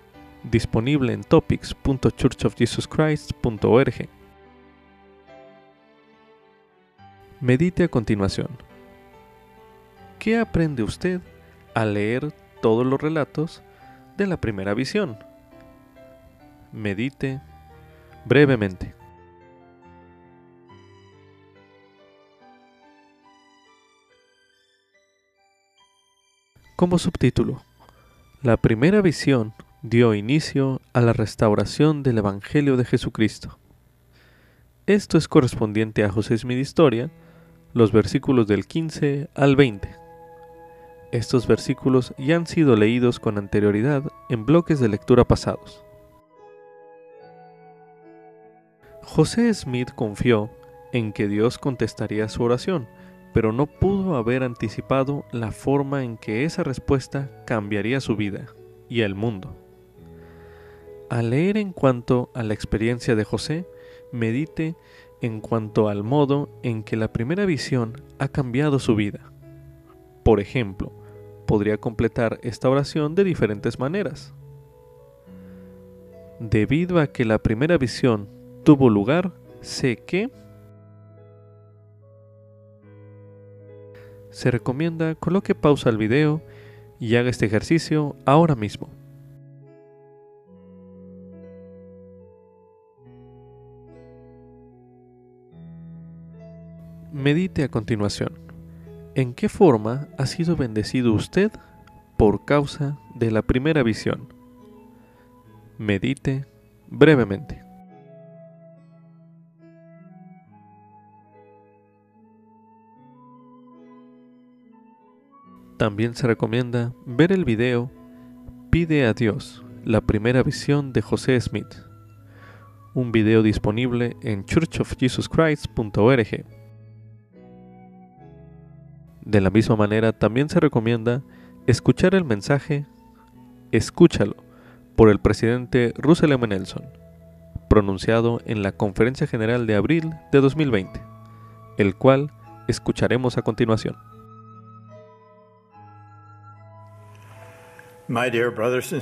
Speaker 1: disponible en topics.churchofjesuschrist.org. Medite a continuación. ¿Qué aprende usted al leer todos los relatos de la primera visión? Medite brevemente. Como subtítulo, la primera visión dio inicio a la restauración del Evangelio de Jesucristo. Esto es correspondiente a José Smith Historia, los versículos del 15 al 20. Estos versículos ya han sido leídos con anterioridad en bloques de lectura pasados. José Smith confió en que Dios contestaría su oración, pero no pudo haber anticipado la forma en que esa respuesta cambiaría su vida y el mundo. Al leer en cuanto a la experiencia de José, medite en cuanto al modo en que la primera visión ha cambiado su vida. Por ejemplo, podría completar esta oración de diferentes maneras. Debido a que la primera visión tuvo lugar, sé que se recomienda coloque pausa al video y haga este ejercicio ahora mismo. Medite a continuación. ¿En qué forma ha sido bendecido usted por causa de la primera visión? Medite brevemente. También se recomienda ver el video Pide a Dios, la primera visión de José Smith, un video disponible en churchofjesuschrist.org. De la misma manera, también se recomienda escuchar el mensaje Escúchalo por el presidente Russell M. Nelson, pronunciado en la Conferencia General de abril de 2020, el cual escucharemos a continuación.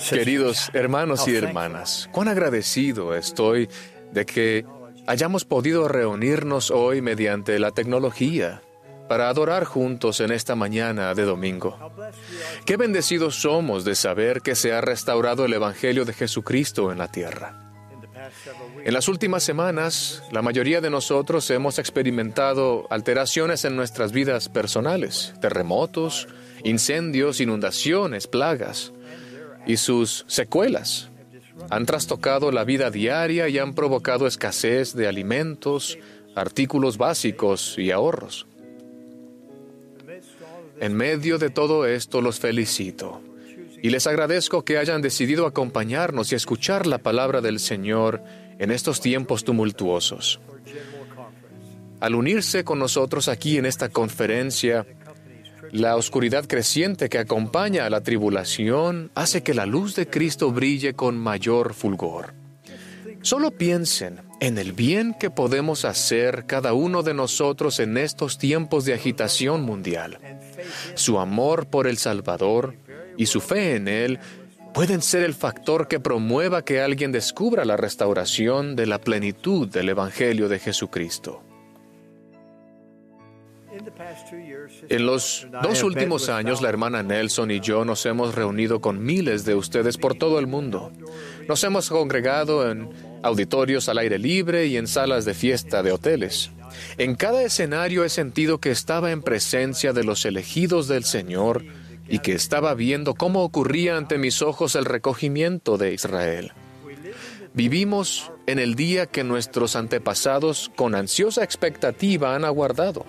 Speaker 2: Queridos hermanos y hermanas, cuán agradecido estoy de que hayamos podido reunirnos hoy mediante la tecnología para adorar juntos en esta mañana de domingo. Qué bendecidos somos de saber que se ha restaurado el Evangelio de Jesucristo en la tierra. En las últimas semanas, la mayoría de nosotros hemos experimentado alteraciones en nuestras vidas personales, terremotos, incendios, inundaciones, plagas y sus secuelas. Han trastocado la vida diaria y han provocado escasez de alimentos, artículos básicos y ahorros. En medio de todo esto los felicito y les agradezco que hayan decidido acompañarnos y escuchar la palabra del Señor en estos tiempos tumultuosos. Al unirse con nosotros aquí en esta conferencia, la oscuridad creciente que acompaña a la tribulación hace que la luz de Cristo brille con mayor fulgor. Solo piensen en el bien que podemos hacer cada uno de nosotros en estos tiempos de agitación mundial. Su amor por el Salvador y su fe en Él pueden ser el factor que promueva que alguien descubra la restauración de la plenitud del Evangelio de Jesucristo. En los dos últimos años, la hermana Nelson y yo nos hemos reunido con miles de ustedes por todo el mundo. Nos hemos congregado en auditorios al aire libre y en salas de fiesta de hoteles. En cada escenario he sentido que estaba en presencia de los elegidos del Señor y que estaba viendo cómo ocurría ante mis ojos el recogimiento de Israel. Vivimos en el día que nuestros antepasados con ansiosa expectativa han aguardado.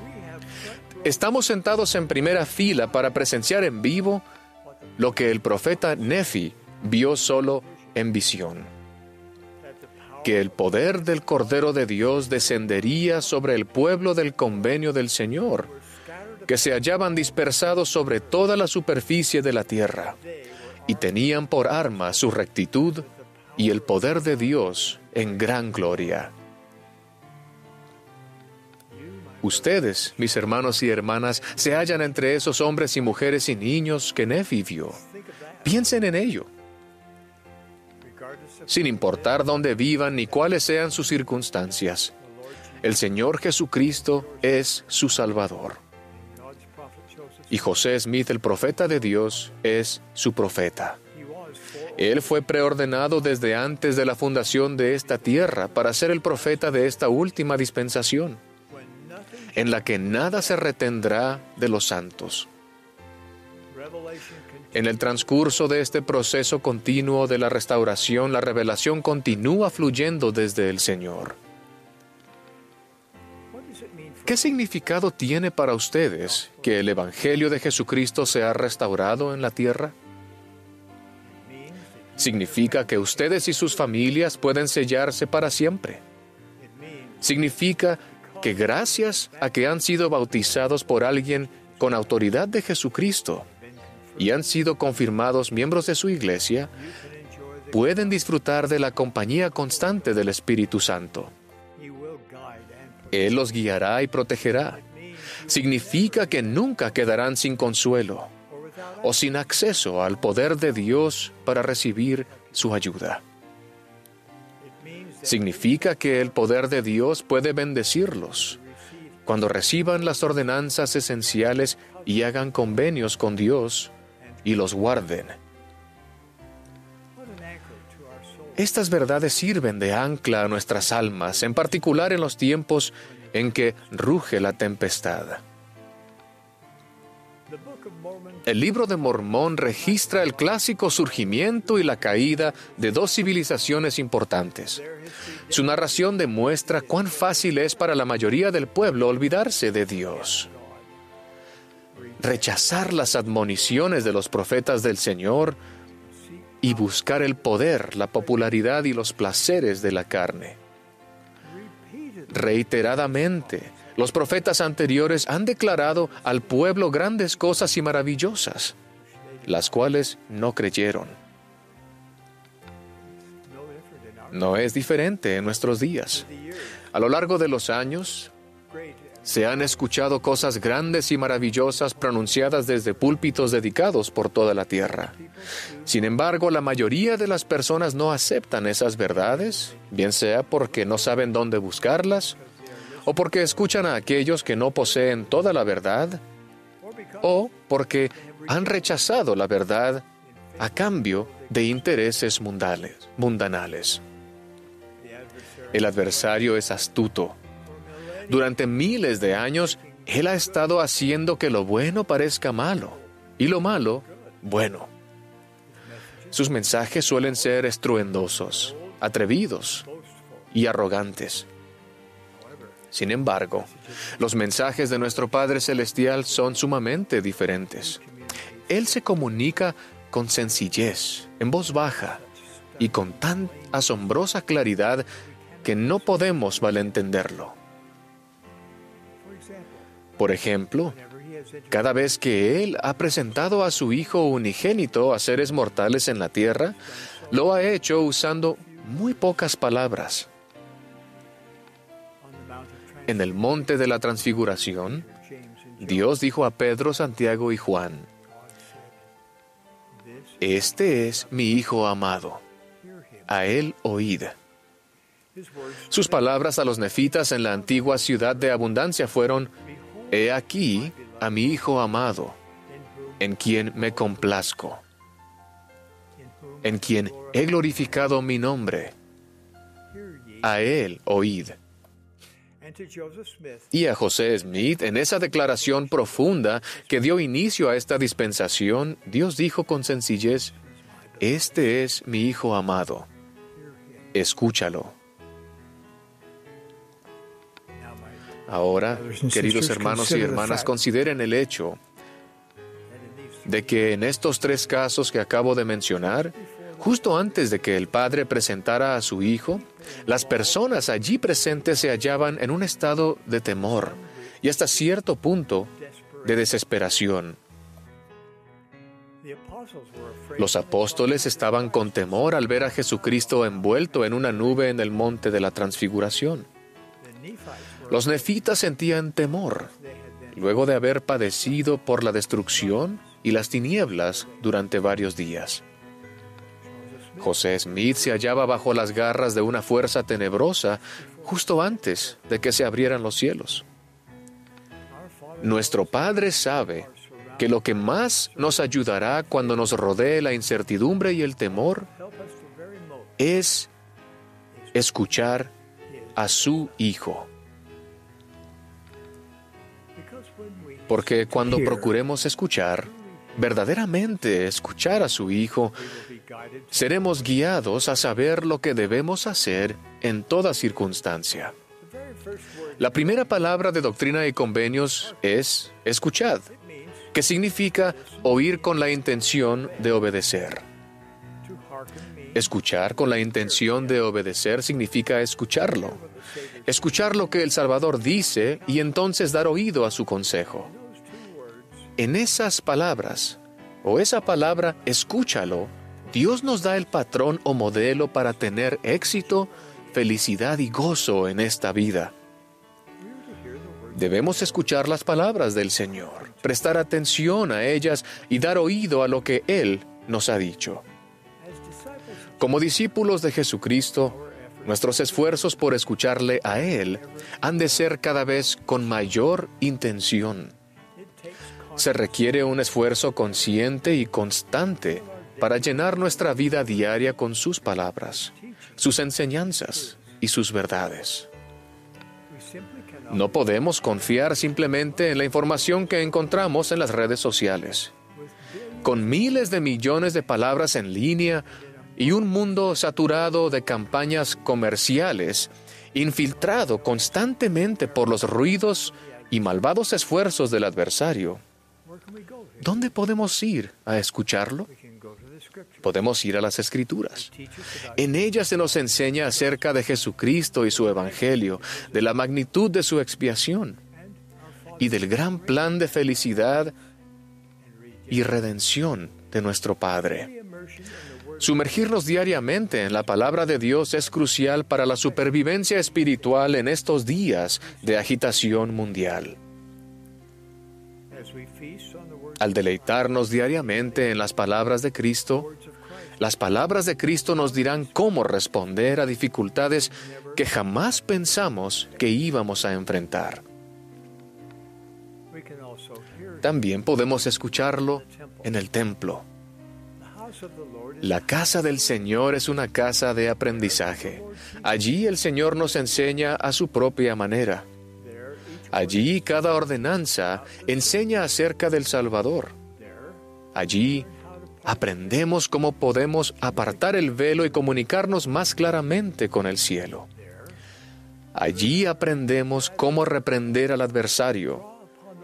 Speaker 2: Estamos sentados en primera fila para presenciar en vivo lo que el profeta Nefi vio solo en visión que el poder del Cordero de Dios descendería sobre el pueblo del convenio del Señor, que se hallaban dispersados sobre toda la superficie de la tierra, y tenían por arma su rectitud y el poder de Dios en gran gloria. Ustedes, mis hermanos y hermanas, se hallan entre esos hombres y mujeres y niños que Nefi vio. Piensen en ello sin importar dónde vivan ni cuáles sean sus circunstancias. El Señor Jesucristo es su Salvador. Y José Smith, el profeta de Dios, es su profeta. Él fue preordenado desde antes de la fundación de esta tierra para ser el profeta de esta última dispensación, en la que nada se retendrá de los santos. En el transcurso de este proceso continuo de la restauración, la revelación continúa fluyendo desde el Señor. ¿Qué significado tiene para ustedes que el Evangelio de Jesucristo se ha restaurado en la tierra? Significa que ustedes y sus familias pueden sellarse para siempre. Significa que gracias a que han sido bautizados por alguien con autoridad de Jesucristo y han sido confirmados miembros de su iglesia, pueden disfrutar de la compañía constante del Espíritu Santo. Él los guiará y protegerá. Significa que nunca quedarán sin consuelo o sin acceso al poder de Dios para recibir su ayuda. Significa que el poder de Dios puede bendecirlos cuando reciban las ordenanzas esenciales y hagan convenios con Dios y los guarden. Estas verdades sirven de ancla a nuestras almas, en particular en los tiempos en que ruge la tempestad. El libro de Mormón registra el clásico surgimiento y la caída de dos civilizaciones importantes. Su narración demuestra cuán fácil es para la mayoría del pueblo olvidarse de Dios. Rechazar las admoniciones de los profetas del Señor y buscar el poder, la popularidad y los placeres de la carne. Reiteradamente, los profetas anteriores han declarado al pueblo grandes cosas y maravillosas, las cuales no creyeron. No es diferente en nuestros días. A lo largo de los años, se han escuchado cosas grandes y maravillosas pronunciadas desde púlpitos dedicados por toda la tierra. Sin embargo, la mayoría de las personas no aceptan esas verdades, bien sea porque no saben dónde buscarlas, o porque escuchan a aquellos que no poseen toda la verdad, o porque han rechazado la verdad a cambio de intereses mundanales. El adversario es astuto durante miles de años, Él ha estado haciendo que lo bueno parezca malo y lo malo bueno. Sus mensajes suelen ser estruendosos, atrevidos y arrogantes. Sin embargo, los mensajes de nuestro Padre Celestial son sumamente diferentes. Él se comunica con sencillez, en voz baja y con tan asombrosa claridad que no podemos malentenderlo. Por ejemplo, cada vez que Él ha presentado a su Hijo unigénito a seres mortales en la tierra, lo ha hecho usando muy pocas palabras. En el monte de la transfiguración, Dios dijo a Pedro, Santiago y Juan, Este es mi Hijo amado, a Él oíd. Sus palabras a los nefitas en la antigua ciudad de abundancia fueron, He aquí a mi Hijo amado, en quien me complazco, en quien he glorificado mi nombre. A Él oíd. Y a José Smith, en esa declaración profunda que dio inicio a esta dispensación, Dios dijo con sencillez, Este es mi Hijo amado, escúchalo. Ahora, queridos hermanos y hermanas, consideren el hecho de que en estos tres casos que acabo de mencionar, justo antes de que el Padre presentara a su Hijo, las personas allí presentes se hallaban en un estado de temor y hasta cierto punto de desesperación. Los apóstoles estaban con temor al ver a Jesucristo envuelto en una nube en el monte de la transfiguración. Los nefitas sentían temor, luego de haber padecido por la destrucción y las tinieblas durante varios días. José Smith se hallaba bajo las garras de una fuerza tenebrosa justo antes de que se abrieran los cielos. Nuestro Padre sabe que lo que más nos ayudará cuando nos rodee la incertidumbre y el temor es escuchar a su Hijo. Porque cuando procuremos escuchar, verdaderamente escuchar a su Hijo, seremos guiados a saber lo que debemos hacer en toda circunstancia. La primera palabra de doctrina y convenios es escuchad, que significa oír con la intención de obedecer. Escuchar con la intención de obedecer significa escucharlo. Escuchar lo que el Salvador dice y entonces dar oído a su consejo. En esas palabras, o esa palabra, escúchalo, Dios nos da el patrón o modelo para tener éxito, felicidad y gozo en esta vida. Debemos escuchar las palabras del Señor, prestar atención a ellas y dar oído a lo que Él nos ha dicho. Como discípulos de Jesucristo, nuestros esfuerzos por escucharle a Él han de ser cada vez con mayor intención. Se requiere un esfuerzo consciente y constante para llenar nuestra vida diaria con sus palabras, sus enseñanzas y sus verdades. No podemos confiar simplemente en la información que encontramos en las redes sociales. Con miles de millones de palabras en línea y un mundo saturado de campañas comerciales, infiltrado constantemente por los ruidos y malvados esfuerzos del adversario, ¿dónde podemos ir a escucharlo? Podemos ir a las Escrituras. En ellas se nos enseña acerca de Jesucristo y su Evangelio, de la magnitud de su expiación y del gran plan de felicidad y redención de nuestro Padre. Sumergirnos diariamente en la palabra de Dios es crucial para la supervivencia espiritual en estos días de agitación mundial. Al deleitarnos diariamente en las palabras de Cristo, las palabras de Cristo nos dirán cómo responder a dificultades que jamás pensamos que íbamos a enfrentar. También podemos escucharlo en el templo. La casa del Señor es una casa de aprendizaje. Allí el Señor nos enseña a su propia manera. Allí cada ordenanza enseña acerca del Salvador. Allí aprendemos cómo podemos apartar el velo y comunicarnos más claramente con el cielo. Allí aprendemos cómo reprender al adversario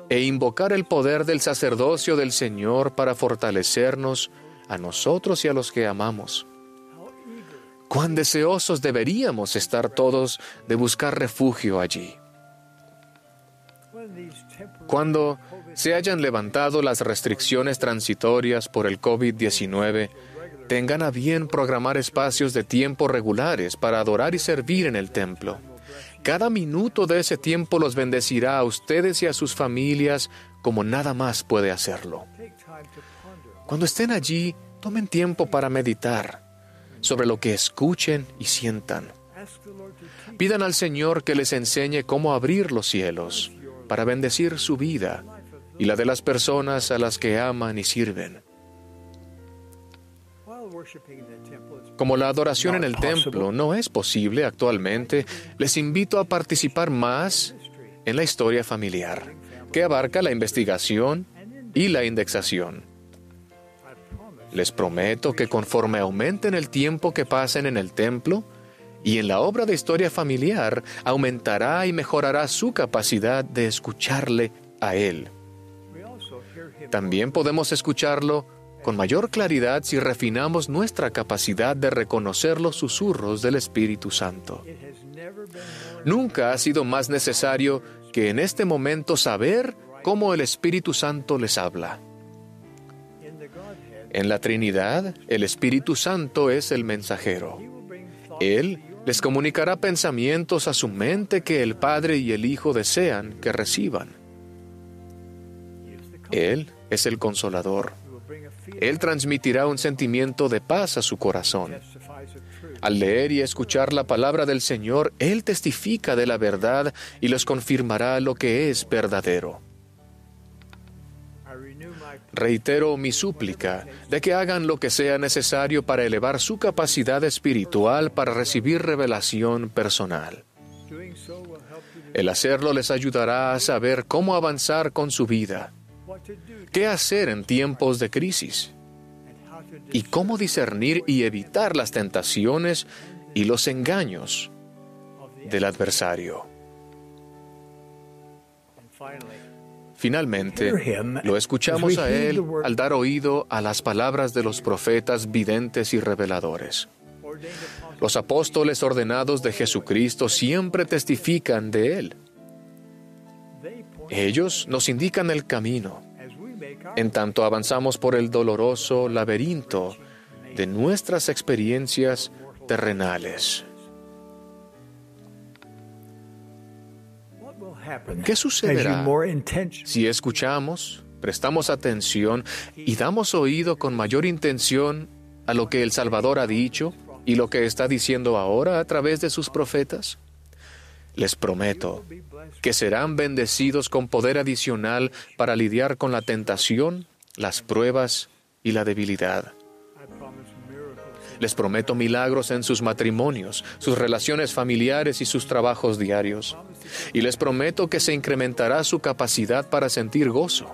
Speaker 2: e invocar el poder del sacerdocio del Señor para fortalecernos a nosotros y a los que amamos. Cuán deseosos deberíamos estar todos de buscar refugio allí. Cuando se hayan levantado las restricciones transitorias por el COVID-19, tengan a bien programar espacios de tiempo regulares para adorar y servir en el templo. Cada minuto de ese tiempo los bendecirá a ustedes y a sus familias como nada más puede hacerlo. Cuando estén allí, tomen tiempo para meditar sobre lo que escuchen y sientan. Pidan al Señor que les enseñe cómo abrir los cielos para bendecir su vida y la de las personas a las que aman y sirven. Como la adoración en el templo no es posible actualmente, les invito a participar más en la historia familiar, que abarca la investigación y la indexación. Les prometo que conforme aumenten el tiempo que pasen en el templo, y en la obra de historia familiar aumentará y mejorará su capacidad de escucharle a Él. También podemos escucharlo con mayor claridad si refinamos nuestra capacidad de reconocer los susurros del Espíritu Santo. Nunca ha sido más necesario que en este momento saber cómo el Espíritu Santo les habla. En la Trinidad, el Espíritu Santo es el mensajero. Él les comunicará pensamientos a su mente que el Padre y el Hijo desean que reciban. Él es el consolador. Él transmitirá un sentimiento de paz a su corazón. Al leer y escuchar la palabra del Señor, Él testifica de la verdad y les confirmará lo que es verdadero. Reitero mi súplica de que hagan lo que sea necesario para elevar su capacidad espiritual para recibir revelación personal. El hacerlo les ayudará a saber cómo avanzar con su vida, qué hacer en tiempos de crisis y cómo discernir y evitar las tentaciones y los engaños del adversario. Finalmente, lo escuchamos a Él al dar oído a las palabras de los profetas videntes y reveladores. Los apóstoles ordenados de Jesucristo siempre testifican de Él. Ellos nos indican el camino, en tanto avanzamos por el doloroso laberinto de nuestras experiencias terrenales. ¿Qué sucederá si escuchamos, prestamos atención y damos oído con mayor intención a lo que el Salvador ha dicho y lo que está diciendo ahora a través de sus profetas? Les prometo que serán bendecidos con poder adicional para lidiar con la tentación, las pruebas y la debilidad. Les prometo milagros en sus matrimonios, sus relaciones familiares y sus trabajos diarios. Y les prometo que se incrementará su capacidad para sentir gozo,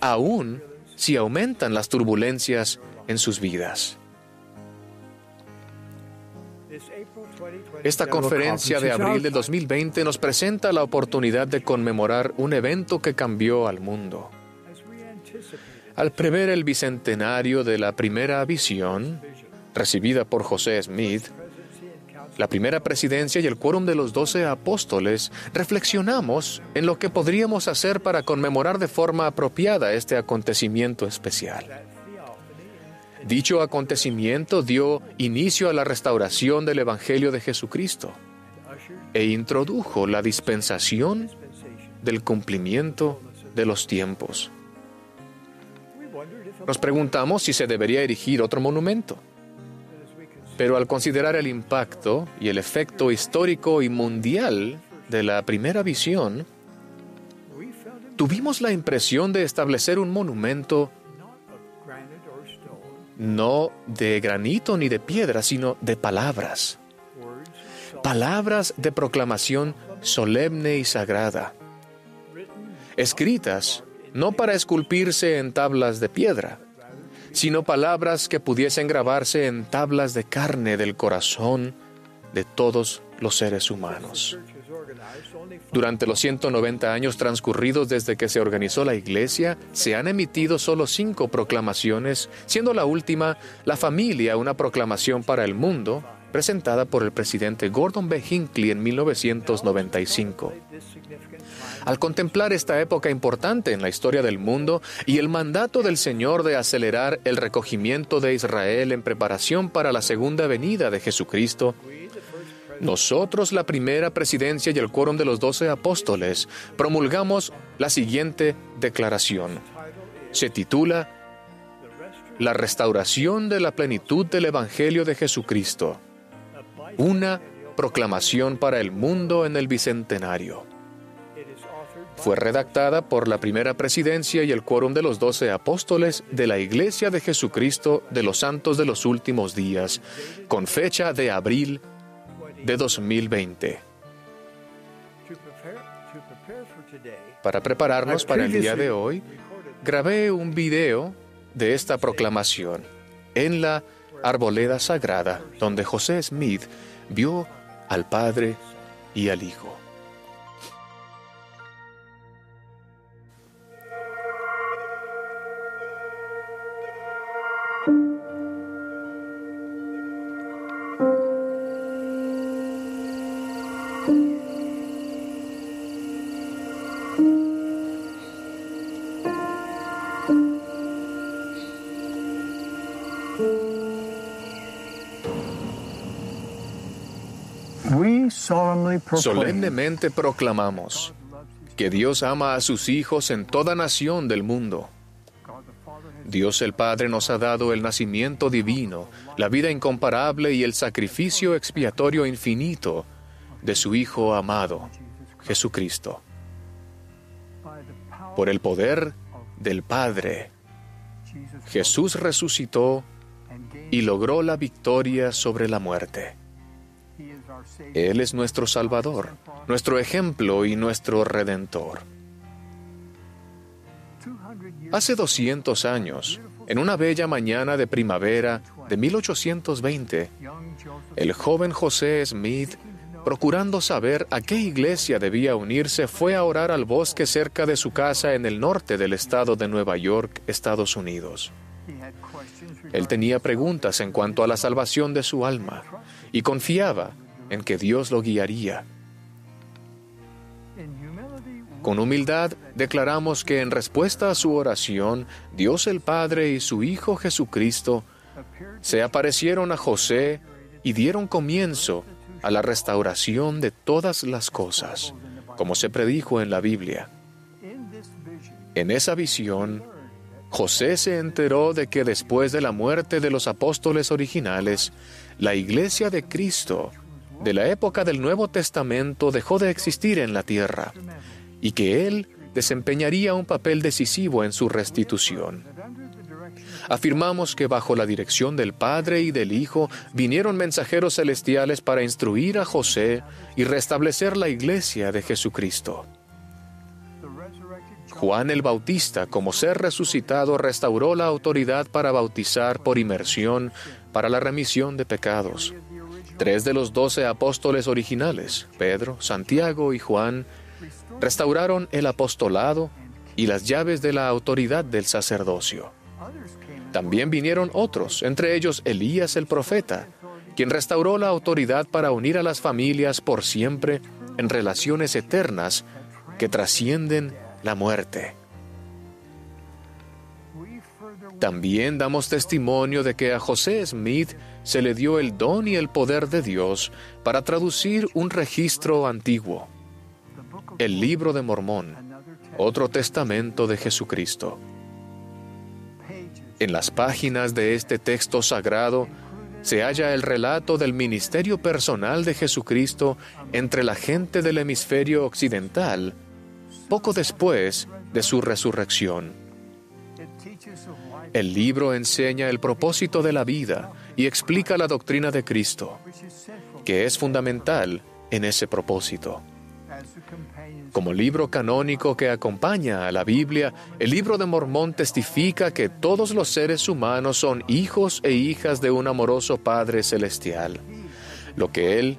Speaker 2: aun si aumentan las turbulencias en sus vidas. Esta conferencia de abril de 2020 nos presenta la oportunidad de conmemorar un evento que cambió al mundo. Al prever el bicentenario de la primera visión, recibida por José Smith, la primera presidencia y el quórum de los doce apóstoles, reflexionamos en lo que podríamos hacer para conmemorar de forma apropiada este acontecimiento especial. Dicho acontecimiento dio inicio a la restauración del Evangelio de Jesucristo e introdujo la dispensación del cumplimiento de los tiempos. Nos preguntamos si se debería erigir otro monumento. Pero al considerar el impacto y el efecto histórico y mundial de la primera visión, tuvimos la impresión de establecer un monumento no de granito ni de piedra, sino de palabras. Palabras de proclamación solemne y sagrada, escritas no para esculpirse en tablas de piedra, sino palabras que pudiesen grabarse en tablas de carne del corazón de todos los seres humanos. Durante los 190 años transcurridos desde que se organizó la Iglesia, se han emitido solo cinco proclamaciones, siendo la última La familia, una proclamación para el mundo, presentada por el presidente Gordon B. Hinckley en 1995. Al contemplar esta época importante en la historia del mundo y el mandato del Señor de acelerar el recogimiento de Israel en preparación para la segunda venida de Jesucristo, nosotros, la primera presidencia y el quórum de los doce apóstoles, promulgamos la siguiente declaración. Se titula La restauración de la plenitud del Evangelio de Jesucristo. Una proclamación para el mundo en el Bicentenario. Fue redactada por la primera presidencia y el quórum de los doce apóstoles de la Iglesia de Jesucristo de los Santos de los Últimos Días, con fecha de abril de 2020. Para prepararnos para el día de hoy, grabé un video de esta proclamación en la arboleda sagrada donde José Smith vio al Padre y al Hijo. Solemnemente proclamamos que Dios ama a sus hijos en toda nación del mundo. Dios el Padre nos ha dado el nacimiento divino, la vida incomparable y el sacrificio expiatorio infinito de su Hijo amado, Jesucristo. Por el poder del Padre, Jesús resucitó y logró la victoria sobre la muerte. Él es nuestro Salvador, nuestro ejemplo y nuestro Redentor. Hace 200 años, en una bella mañana de primavera de 1820, el joven José Smith, procurando saber a qué iglesia debía unirse, fue a orar al bosque cerca de su casa en el norte del estado de Nueva York, Estados Unidos. Él tenía preguntas en cuanto a la salvación de su alma y confiaba en que Dios lo guiaría. Con humildad declaramos que en respuesta a su oración, Dios el Padre y su Hijo Jesucristo se aparecieron a José y dieron comienzo a la restauración de todas las cosas, como se predijo en la Biblia. En esa visión, José se enteró de que después de la muerte de los apóstoles originales, la iglesia de Cristo de la época del Nuevo Testamento dejó de existir en la tierra y que Él desempeñaría un papel decisivo en su restitución. Afirmamos que bajo la dirección del Padre y del Hijo vinieron mensajeros celestiales para instruir a José y restablecer la iglesia de Jesucristo. Juan el Bautista, como ser resucitado, restauró la autoridad para bautizar por inmersión para la remisión de pecados. Tres de los doce apóstoles originales, Pedro, Santiago y Juan, restauraron el apostolado y las llaves de la autoridad del sacerdocio. También vinieron otros, entre ellos Elías el profeta, quien restauró la autoridad para unir a las familias por siempre en relaciones eternas que trascienden la muerte. También damos testimonio de que a José Smith se le dio el don y el poder de Dios para traducir un registro antiguo, el libro de Mormón, otro testamento de Jesucristo. En las páginas de este texto sagrado se halla el relato del ministerio personal de Jesucristo entre la gente del hemisferio occidental poco después de su resurrección. El libro enseña el propósito de la vida y explica la doctrina de Cristo, que es fundamental en ese propósito. Como libro canónico que acompaña a la Biblia, el libro de Mormón testifica que todos los seres humanos son hijos e hijas de un amoroso Padre Celestial. Lo que Él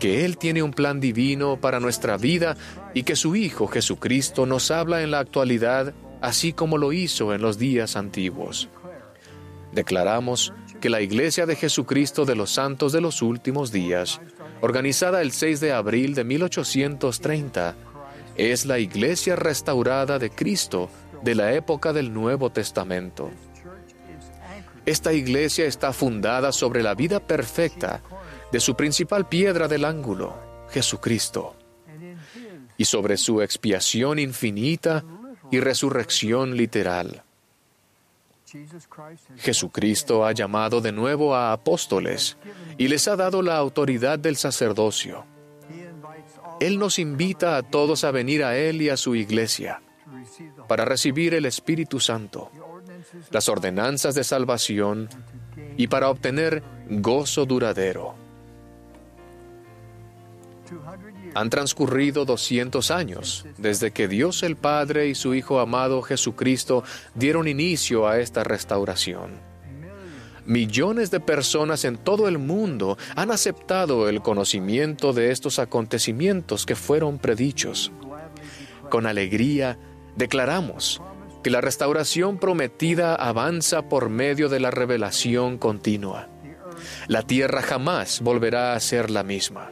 Speaker 2: que Él tiene un plan divino para nuestra vida y que su Hijo Jesucristo nos habla en la actualidad, así como lo hizo en los días antiguos. Declaramos que la Iglesia de Jesucristo de los Santos de los Últimos Días, organizada el 6 de abril de 1830, es la Iglesia restaurada de Cristo de la época del Nuevo Testamento. Esta iglesia está fundada sobre la vida perfecta de su principal piedra del ángulo, Jesucristo, y sobre su expiación infinita y resurrección literal. Jesucristo ha llamado de nuevo a apóstoles y les ha dado la autoridad del sacerdocio. Él nos invita a todos a venir a Él y a su iglesia para recibir el Espíritu Santo, las ordenanzas de salvación y para obtener gozo duradero. Han transcurrido 200 años desde que Dios el Padre y su Hijo amado Jesucristo dieron inicio a esta restauración. Millones de personas en todo el mundo han aceptado el conocimiento de estos acontecimientos que fueron predichos. Con alegría declaramos que la restauración prometida avanza por medio de la revelación continua. La tierra jamás volverá a ser la misma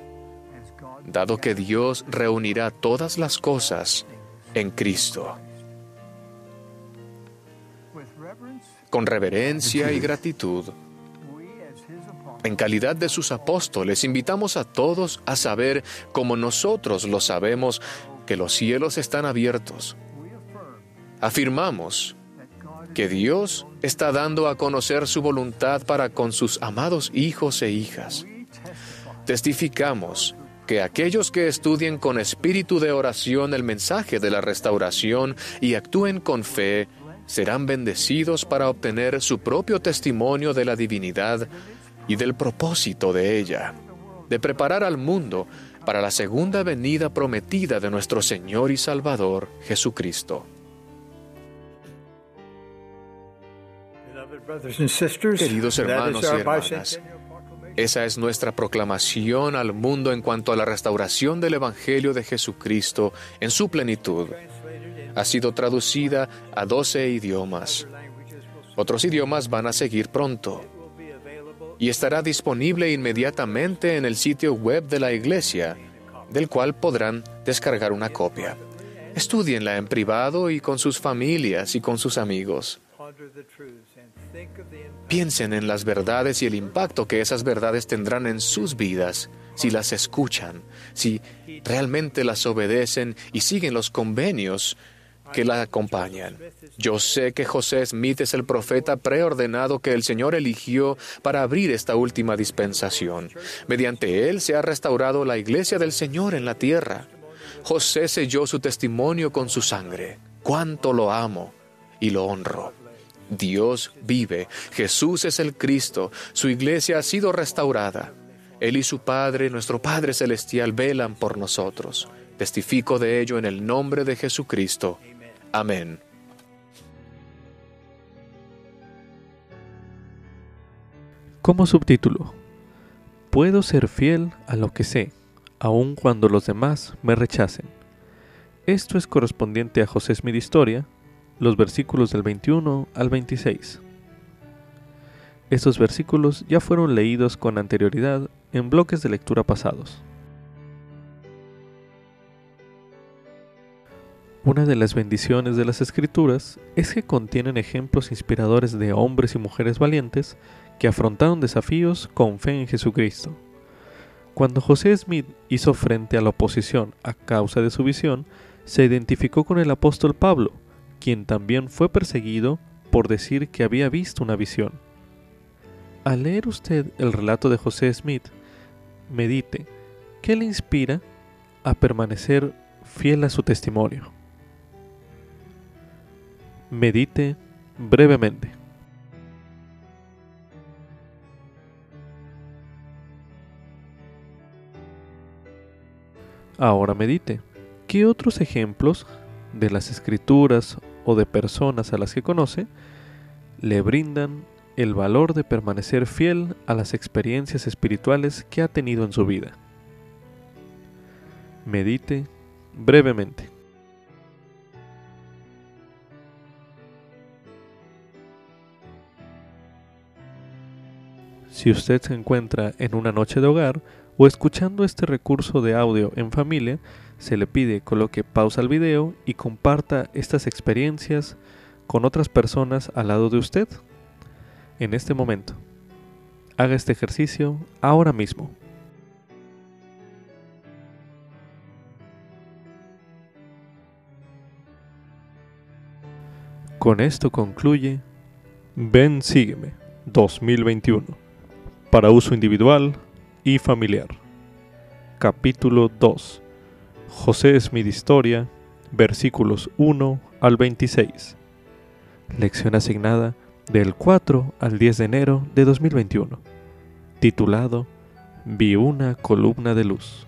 Speaker 2: dado que Dios reunirá todas las cosas en Cristo. Con reverencia y gratitud, en calidad de sus apóstoles, invitamos a todos a saber, como nosotros lo sabemos, que los cielos están abiertos. Afirmamos que Dios está dando a conocer su voluntad para con sus amados hijos e hijas. Testificamos que aquellos que estudien con espíritu de oración el mensaje de la restauración y actúen con fe, serán bendecidos para obtener su propio testimonio de la divinidad y del propósito de ella, de preparar al mundo para la segunda venida prometida de nuestro Señor y Salvador Jesucristo. Queridos hermanos y hermanas, esa es nuestra proclamación al mundo en cuanto a la restauración del Evangelio de Jesucristo en su plenitud. Ha sido traducida a doce idiomas. Otros idiomas van a seguir pronto. Y estará disponible inmediatamente en el sitio web de la iglesia, del cual podrán descargar una copia. Estudienla en privado y con sus familias y con sus amigos. Piensen en las verdades y el impacto que esas verdades tendrán en sus vidas si las escuchan, si realmente las obedecen y siguen los convenios que la acompañan. Yo sé que José Smith es el profeta preordenado que el Señor eligió para abrir esta última dispensación. Mediante él se ha restaurado la iglesia del Señor en la tierra. José selló su testimonio con su sangre. Cuánto lo amo y lo honro. Dios vive, Jesús es el Cristo, su iglesia ha sido restaurada. Él y su Padre, nuestro Padre Celestial, velan por nosotros. Testifico de ello en el nombre de Jesucristo. Amén.
Speaker 1: Como subtítulo, Puedo ser fiel a lo que sé, aun cuando los demás me rechacen. Esto es correspondiente a José Smith Historia, los versículos del 21 al 26. Estos versículos ya fueron leídos con anterioridad en bloques de lectura pasados. Una de las bendiciones de las escrituras es que contienen ejemplos inspiradores de hombres y mujeres valientes que afrontaron desafíos con fe en Jesucristo. Cuando José Smith hizo frente a la oposición a causa de su visión, se identificó con el apóstol Pablo, quien también fue perseguido por decir que había visto una visión. Al leer usted el relato de José Smith, medite, ¿qué le inspira a permanecer fiel a su testimonio? Medite brevemente. Ahora medite. ¿Qué otros ejemplos de las escrituras o de personas a las que conoce le brindan el valor de permanecer fiel a las experiencias espirituales que ha tenido en su vida. Medite brevemente. Si usted se encuentra en una noche de hogar o escuchando este recurso de audio en familia, se le pide coloque pausa al video y comparta estas experiencias con otras personas al lado de usted en este momento. Haga este ejercicio ahora mismo. Con esto concluye Ven Sígueme 2021 para uso individual y familiar. Capítulo 2 José mi Historia, versículos 1 al 26. Lección asignada del 4 al 10 de enero de 2021, titulado Vi una columna de luz.